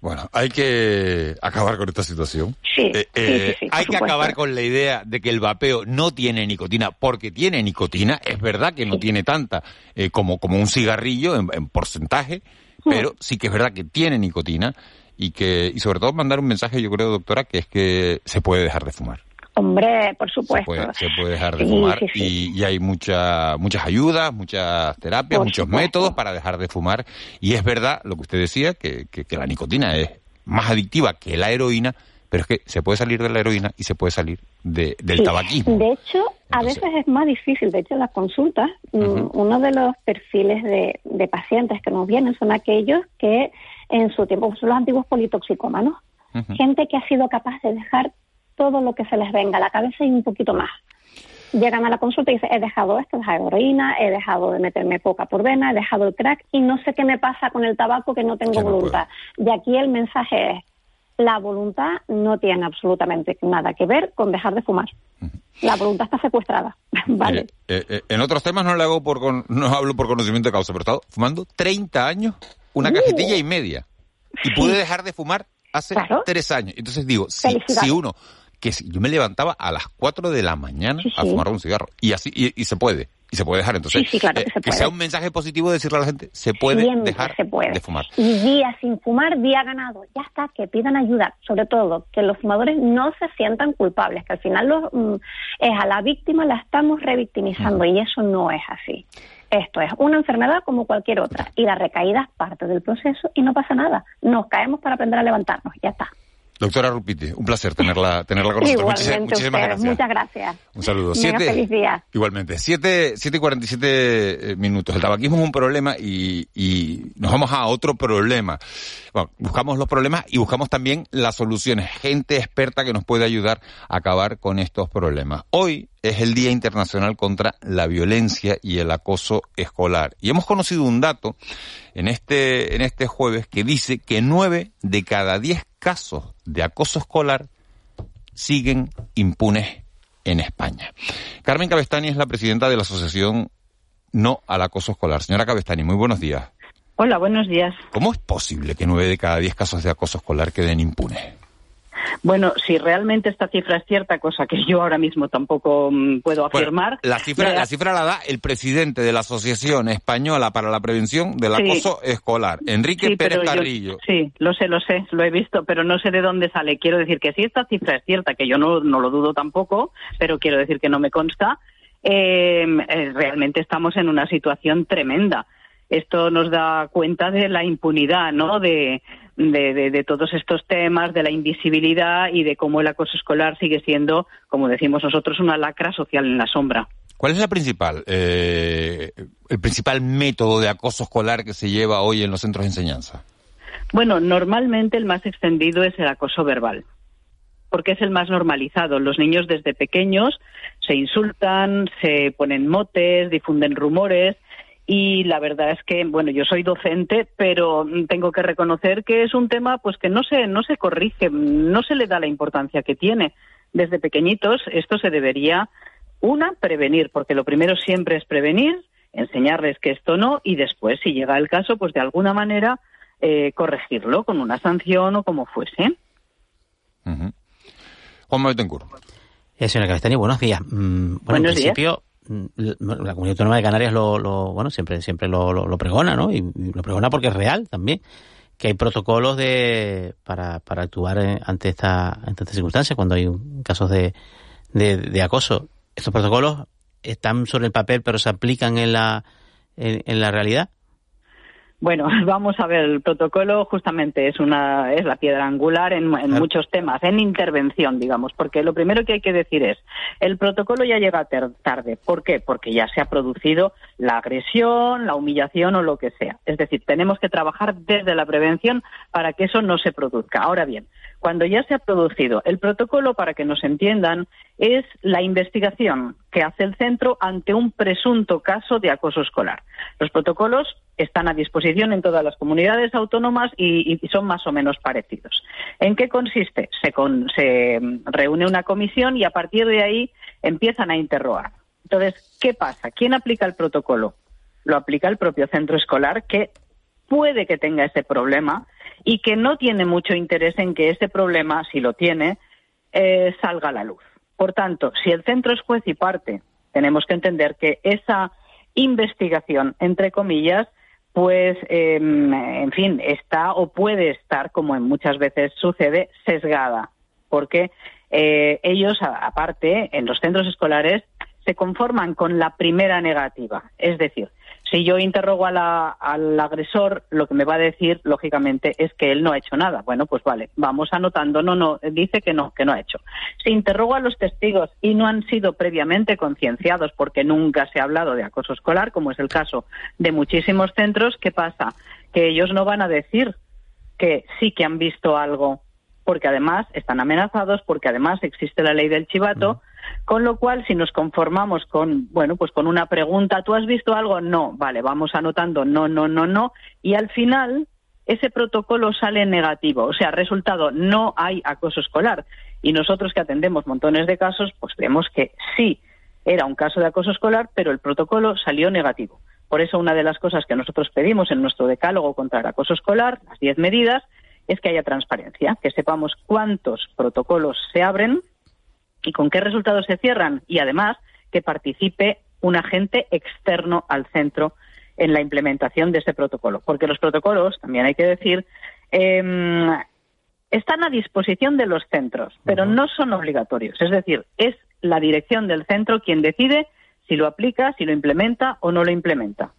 Bueno, hay que acabar con esta situación. Sí, Eh, sí, eh, sí, sí, por hay que acabar con la idea de que el vapeo no tiene nicotina, porque tiene nicotina. Es verdad que no tiene tanta eh, como, como un cigarrillo en, en porcentaje, pero sí que es verdad que tiene nicotina y que y sobre todo mandar un mensaje, yo creo, doctora, que es que se puede dejar de fumar. Hombre, por Se supuesto. puede, se puede dejar de Sí, fumar sí, sí. Y, y hay mucha, muchas ayudas, muchas terapias, Por muchos supuesto. métodos para dejar de fumar. Y es verdad lo que usted decía, que, que, que la nicotina es más adictiva que la heroína, pero es que se puede salir de la heroína y se puede salir de, del Sí. tabaquismo. De hecho, a veces es más difícil. De hecho, en las consultas, mm, uno de los perfiles de, de pacientes que nos vienen son aquellos que en su tiempo son los antiguos politoxicómanos. Gente que ha sido capaz de dejar todo lo que se les venga a la cabeza y un poquito más. Llegan a la consulta y dicen, he dejado esto, he dejado heroína, he dejado de meterme coca por vena, he dejado el crack y no sé qué me pasa con el tabaco que no tengo voluntad. Y aquí el mensaje es, la voluntad no tiene absolutamente nada que ver con dejar de fumar. La voluntad está secuestrada, [laughs] ¿vale? Eh, eh, en otros temas no le hago por con- no hablo por conocimiento de causa, pero he estado fumando 30 años, una Uh. cajetilla y media. Y pude dejar de fumar hace tres años. Entonces digo, si, si uno, que si yo me levantaba a las 4 de la mañana a sí. fumar un cigarro, y así, y, y se puede, y se puede dejar. Entonces, claro que eh, se puede. sea un mensaje positivo decirle a la gente, se puede Siempre dejar se puede. de fumar. Y día sin fumar, día ganado. Ya está, que pidan ayuda. Sobre todo, que los fumadores no se sientan culpables, que al final los, mm, es a la víctima la estamos revictimizando y eso no es así. Esto es una enfermedad como cualquier otra y la recaída es parte del proceso y no pasa nada. Nos caemos para aprender a levantarnos. Ya está. Doctora Rupiti, un placer tenerla, tenerla con nosotros. Muchísimas gracias. Muchas gracias. Un saludo. Venga, Siete- feliz día. Igualmente, 7 siete y 47 eh, minutos. El tabaquismo es un problema y, y nos vamos a otro problema. Bueno, buscamos los problemas y buscamos también las soluciones. Gente experta que nos puede ayudar a acabar con estos problemas. Hoy es el Día Internacional contra la Violencia y el Acoso Escolar. Y hemos conocido un dato en este, en este jueves que dice que 9 de cada 10 casos de acoso escolar siguen impunes en España. Carmen Cabestani es la presidenta de la Asociación No al Acoso Escolar. Señora Cabestani, muy buenos días. Hola, buenos días. ¿Cómo es posible que nueve de cada diez casos de acoso escolar queden impunes? Bueno, si realmente esta cifra es cierta, cosa que yo ahora mismo tampoco mm, puedo Bueno, afirmar. la cifra, me- la cifra la da el presidente de la Asociación Española para la Prevención del Sí. Acoso Escolar, Enrique Sí, Pérez yo- Carrillo. sí, lo sé, lo sé, lo he visto, pero no sé de dónde sale. Quiero decir que si esta cifra es cierta, que yo no, no lo dudo tampoco, pero quiero decir que no me consta, eh, eh, realmente estamos en una situación tremenda. Esto nos da cuenta de la impunidad, ¿no? De, de, de, todos estos temas, de la invisibilidad y de cómo el acoso escolar sigue siendo, como decimos nosotros, una lacra social en la sombra. ¿Cuál es la principal, eh, el principal método de acoso escolar que se lleva hoy en los centros de enseñanza? Bueno, normalmente el más extendido es el acoso verbal, porque es el más normalizado. Los niños desde pequeños se insultan, se ponen motes, difunden rumores y la verdad es que bueno yo soy docente pero tengo que reconocer que es un tema pues que no se no se corrige no se le da la importancia que tiene desde pequeñitos esto se debería una prevenir porque lo primero siempre es prevenir enseñarles que esto no y después si llega el caso pues de alguna manera eh, corregirlo con una sanción o como fuese uh Juan Betancourt. Eh, señora Cabestani, buenos días. Mm, bueno, en principio, la Comunidad Autónoma de Canarias lo, lo bueno siempre siempre lo, lo, pregona no y, lo pregona porque es real también que hay protocolos de para, para actuar ante esta ante estas circunstancias cuando hay casos de, de, acoso. Estos protocolos están sobre el papel pero se aplican en la en la realidad bueno, [laughs] vamos a ver, el protocolo justamente es una es la piedra angular en, muchos temas, en intervención, digamos, porque lo primero que hay que decir es, el protocolo ya llega tarde. ¿Por qué? Porque ya se ha producido la agresión, la humillación o lo que sea. Es decir, tenemos que trabajar desde la prevención para que eso no se produzca. Ahora bien, cuando ya se ha producido el protocolo, para que nos entiendan, es la investigación que hace el centro ante un presunto caso de acoso escolar. Los protocolos están a disposición en todas las comunidades autónomas y, son más o menos parecidos. ¿En qué consiste? Se, se reúne una comisión y a partir de ahí empiezan a interrogar. Entonces, ¿qué pasa? ¿Quién aplica el protocolo? Lo aplica el propio centro escolar que puede que tenga ese problema y que no tiene mucho interés en que ese problema, si lo tiene, eh, salga a la luz. Por tanto, si el centro es juez y parte, tenemos que entender que esa investigación, entre comillas, pues, em, en fin, está o puede estar, como muchas veces sucede, sesgada, porque eh, ellos, aparte, en los centros escolares, se conforman con la primera negativa. Es decir, si yo interrogo al agresor, lo que me va a decir, lógicamente, es que él no ha hecho nada. Bueno, pues vale, vamos anotando. No, no, dice que no, que no ha hecho. Si interrogo a los testigos y no han sido previamente concienciados porque nunca se ha hablado de acoso escolar, como es el caso de muchísimos centros, ¿qué pasa? Que ellos no van a decir que sí que han visto algo, porque además están amenazados, porque además existe la ley del chivato. Con lo cual, si nos conformamos con, bueno, pues con una pregunta, ¿tú has visto algo? No, vale, vamos anotando no, no, no, no, y al final ese protocolo sale negativo, o sea, resultado, no hay acoso escolar. Y nosotros que atendemos montones de casos, pues vemos que sí, era un caso de acoso escolar, pero el protocolo salió negativo. Por eso una de las cosas que nosotros pedimos en nuestro decálogo contra el acoso escolar, las diez medidas, es que haya transparencia, que sepamos cuántos protocolos se abren, y con qué resultados se cierran y además que participe un agente externo al centro en la implementación de ese protocolo. Porque los protocolos, también hay que decir, em, están a disposición de los centros, pero no son obligatorios. Es decir, es la dirección del centro quien decide si lo aplica, si lo implementa o no lo implementa.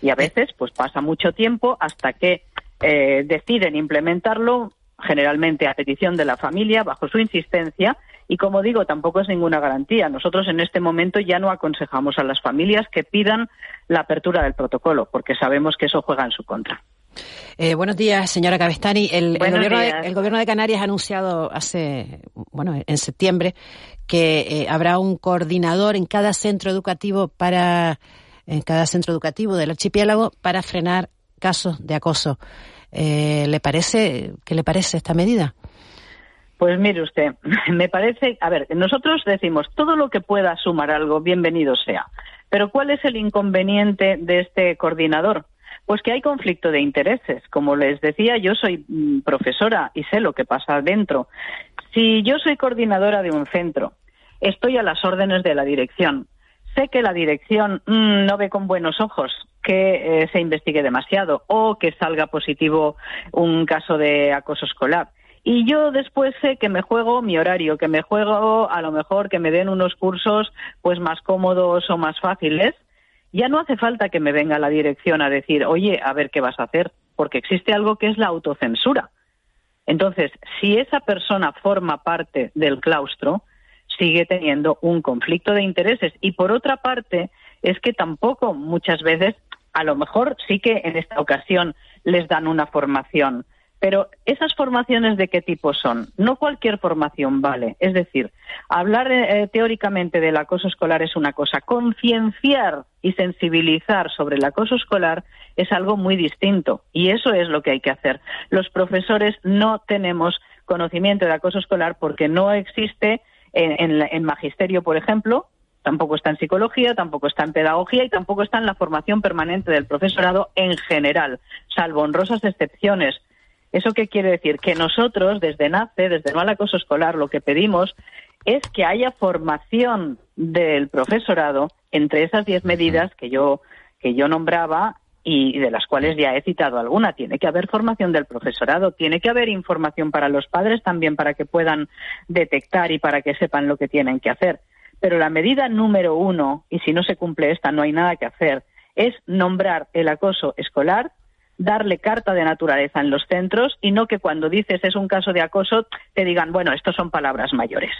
Y a veces, pues pasa mucho tiempo hasta que eh, deciden implementarlo, generalmente a petición de la familia, bajo su insistencia, y como digo, tampoco es ninguna garantía. Nosotros en este momento ya no aconsejamos a las familias que pidan la apertura del protocolo, porque sabemos que eso juega en su contra. Eh, buenos días, señora Cabestani. El, gobierno de, Canarias ha anunciado hace, bueno, en septiembre, que eh, habrá un coordinador en cada centro educativo para, en cada centro educativo del archipiélago para frenar casos de acoso. Eh, ¿Le parece, qué le parece esta medida? Pues mire usted, [laughs] me parece, a ver, nosotros decimos todo lo que pueda sumar algo, bienvenido sea. Pero ¿cuál es el inconveniente de este coordinador? Pues que hay conflicto de intereses. Como les decía, yo soy mm, profesora y sé lo que pasa dentro. Si yo soy coordinadora de un centro, estoy a las órdenes de la dirección. Sé que la dirección mm, no ve con buenos ojos que eh, se investigue demasiado o que salga positivo un caso de acoso escolar y yo después sé que me juego mi horario, que me juego a lo mejor que me den unos cursos pues más cómodos o más fáciles, ya no hace falta que me venga la dirección a decir, oye, a ver qué vas a hacer, porque existe algo que es la autocensura. Entonces, si esa persona forma parte del claustro, sigue teniendo un conflicto de intereses. Y por otra parte, es que tampoco muchas veces, a lo mejor sí que en esta ocasión les dan una formación, pero esas formaciones de qué tipo son? No cualquier formación vale. Es decir, hablar eh, teóricamente del acoso escolar es una cosa, concienciar y sensibilizar sobre el acoso escolar es algo muy distinto y eso es lo que hay que hacer. Los profesores no tenemos conocimiento de acoso escolar porque no existe en, en magisterio, por ejemplo, tampoco está en psicología, tampoco está en pedagogía y tampoco está en la formación permanente del profesorado en general, salvo honrosas excepciones ¿Eso qué quiere decir? Que nosotros, desde NACE, desde No al Acoso Escolar, lo que pedimos es que haya formación del profesorado entre esas diez medidas que yo, que yo nombraba y de las cuales ya he citado alguna. Tiene que haber formación del profesorado, tiene que haber información para los padres también para que puedan detectar y para que sepan lo que tienen que hacer. Pero la medida número uno, y si no se cumple esta no hay nada que hacer, es nombrar el acoso escolar darle carta de naturaleza en los centros y no que cuando dices es un caso de acoso te digan, bueno, estos son palabras mayores.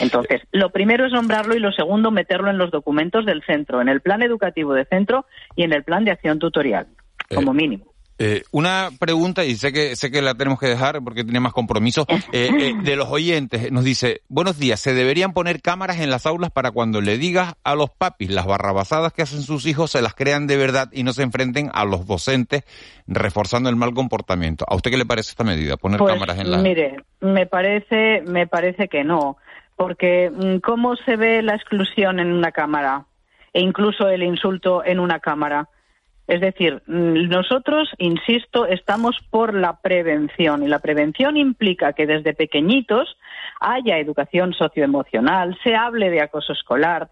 Entonces, lo primero es nombrarlo y lo segundo, meterlo en los documentos del centro, en el plan educativo de centro y en el plan de acción tutorial, como eh, mínimo. Eh, una pregunta, y sé que, sé que la tenemos que dejar porque tiene más compromiso, eh, eh, de los oyentes. Nos dice, buenos días, ¿se deberían poner cámaras en las aulas para cuando le digas a los papis las barrabasadas que hacen sus hijos se las crean de verdad y no se enfrenten a los docentes reforzando el mal comportamiento? ¿A usted qué le parece esta medida, poner pues, cámaras en las Mire, me parece, me parece que no, porque mm, ¿cómo se ve la exclusión en una cámara? E incluso el insulto en una cámara es decir, nosotros, insisto, estamos por la prevención. Y la prevención implica que desde pequeñitos haya educación socioemocional, se hable de acoso escolar,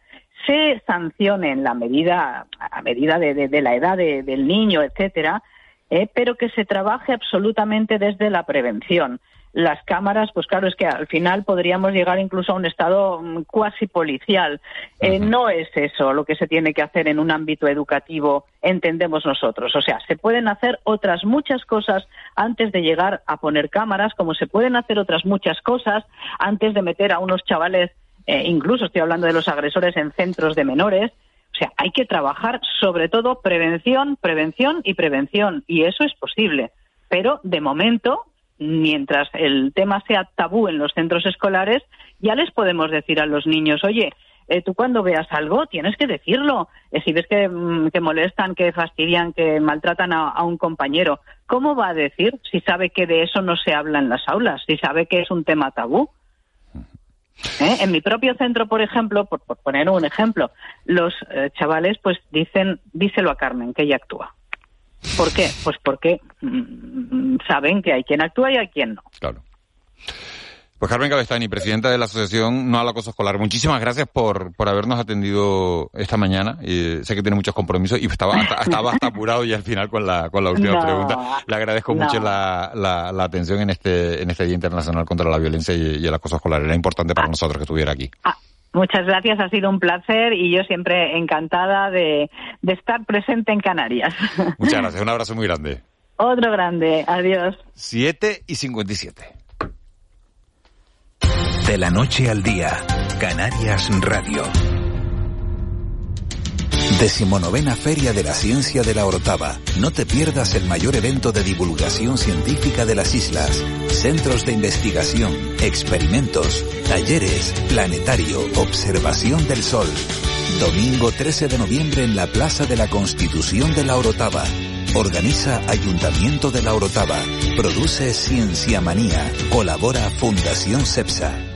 se sancione en la medida, a medida de, la edad del niño, etcétera, eh, pero que se trabaje absolutamente desde la prevención las cámaras, pues claro, es que al final podríamos llegar incluso a un estado mm, cuasi policial. Eh, no es eso lo que se tiene que hacer en un ámbito educativo, entendemos nosotros. O sea, se pueden hacer otras muchas cosas antes de llegar a poner cámaras, como se pueden hacer otras muchas cosas antes de meter a unos chavales, eh, incluso estoy hablando de los agresores en centros de menores. O sea, hay que trabajar sobre todo prevención, prevención y prevención. Y eso es posible. Pero de momento mientras el tema sea tabú en los centros escolares, ya les podemos decir a los niños, oye, eh, tú cuando veas algo tienes que decirlo. Eh, si ves mm, que, molestan, que fastidian, que maltratan a, un compañero, ¿cómo va a decir si sabe que de eso no se habla en las aulas, si sabe que es un tema tabú? ¿Eh? En mi propio centro, por ejemplo, por, poner un ejemplo, los chavales pues dicen, díselo a Carmen, que ella actúa. ¿Por qué? Pues porque mm, saben que hay quien actúa y hay quien no. Claro. Pues Carmen Cabestani, presidenta de la Asociación No al Acoso Escolar, muchísimas gracias por, por habernos atendido esta mañana. sé que tiene muchos compromisos y estaba, estaba hasta apurado y al final con la, con la última pregunta. Le agradezco mucho la, la, atención en este, en este Día Internacional contra la Violencia y, el Acoso Escolar. Era importante para ah. nosotros que estuviera aquí. Ah, Muchas gracias, ha sido un placer y yo siempre encantada de, estar presente en Canarias. [laughs] Muchas gracias, un abrazo muy grande. Otro grande, adiós. 7 y 57. De la noche al día, Canarias Radio. Decimonovena Feria de la Ciencia de la Orotava. No te pierdas el mayor evento de divulgación científica de las islas. Centros de investigación, experimentos, talleres, planetario, observación del sol. Domingo 13 de noviembre en la Plaza de la Constitución de la Orotava. Organiza Ayuntamiento de la Orotava. Produce Ciencia Manía. Colabora Fundación CEPSA.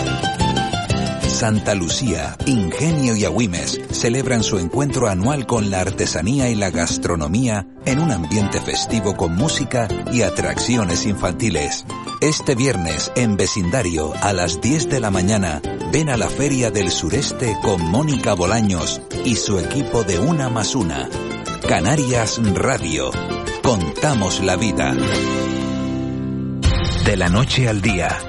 Santa Lucía, Ingenio y Agüimes celebran su encuentro anual con la artesanía y la gastronomía en un ambiente festivo con música y atracciones infantiles. Este viernes en vecindario a las 10 de la mañana ven a la Feria del Sureste con Mónica Bolaños y su equipo de Una más Una. Canarias Radio. Contamos la vida. De la noche al día.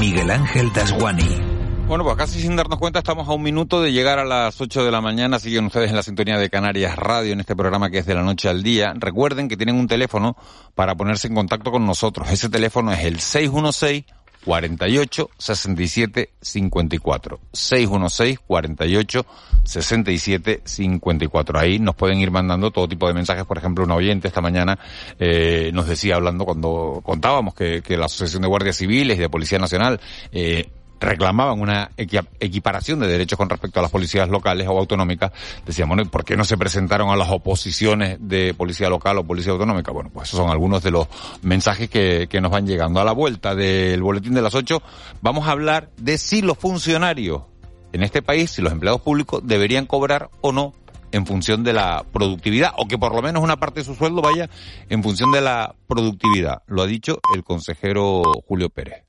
Miguel Ángel Dasguani. Bueno, pues casi sin darnos cuenta estamos a un minuto de llegar a las 8 de la mañana. Siguen ustedes en la sintonía de Canarias Radio en este programa que es de la noche al día. Recuerden que tienen un teléfono para ponerse en contacto con nosotros. Ese teléfono es el 616 48 67 54. 616 48 67 54. Ahí nos pueden ir mandando todo tipo de mensajes. Por ejemplo, un oyente esta mañana eh, nos decía hablando cuando contábamos que, que la Asociación de Guardias Civiles y de Policía Nacional eh, reclamaban una equiparación de derechos con respecto a las policías locales o autonómicas, decíamos, bueno, ¿por qué no se presentaron a las oposiciones de policía local o policía autonómica? Bueno, pues esos son algunos de los mensajes que, que nos van llegando. A la vuelta del boletín de las ocho, vamos a hablar de si los funcionarios en este país, si los empleados públicos deberían cobrar o no en función de la productividad, o que por lo menos una parte de su sueldo vaya en función de la productividad. Lo ha dicho el consejero Julio Pérez.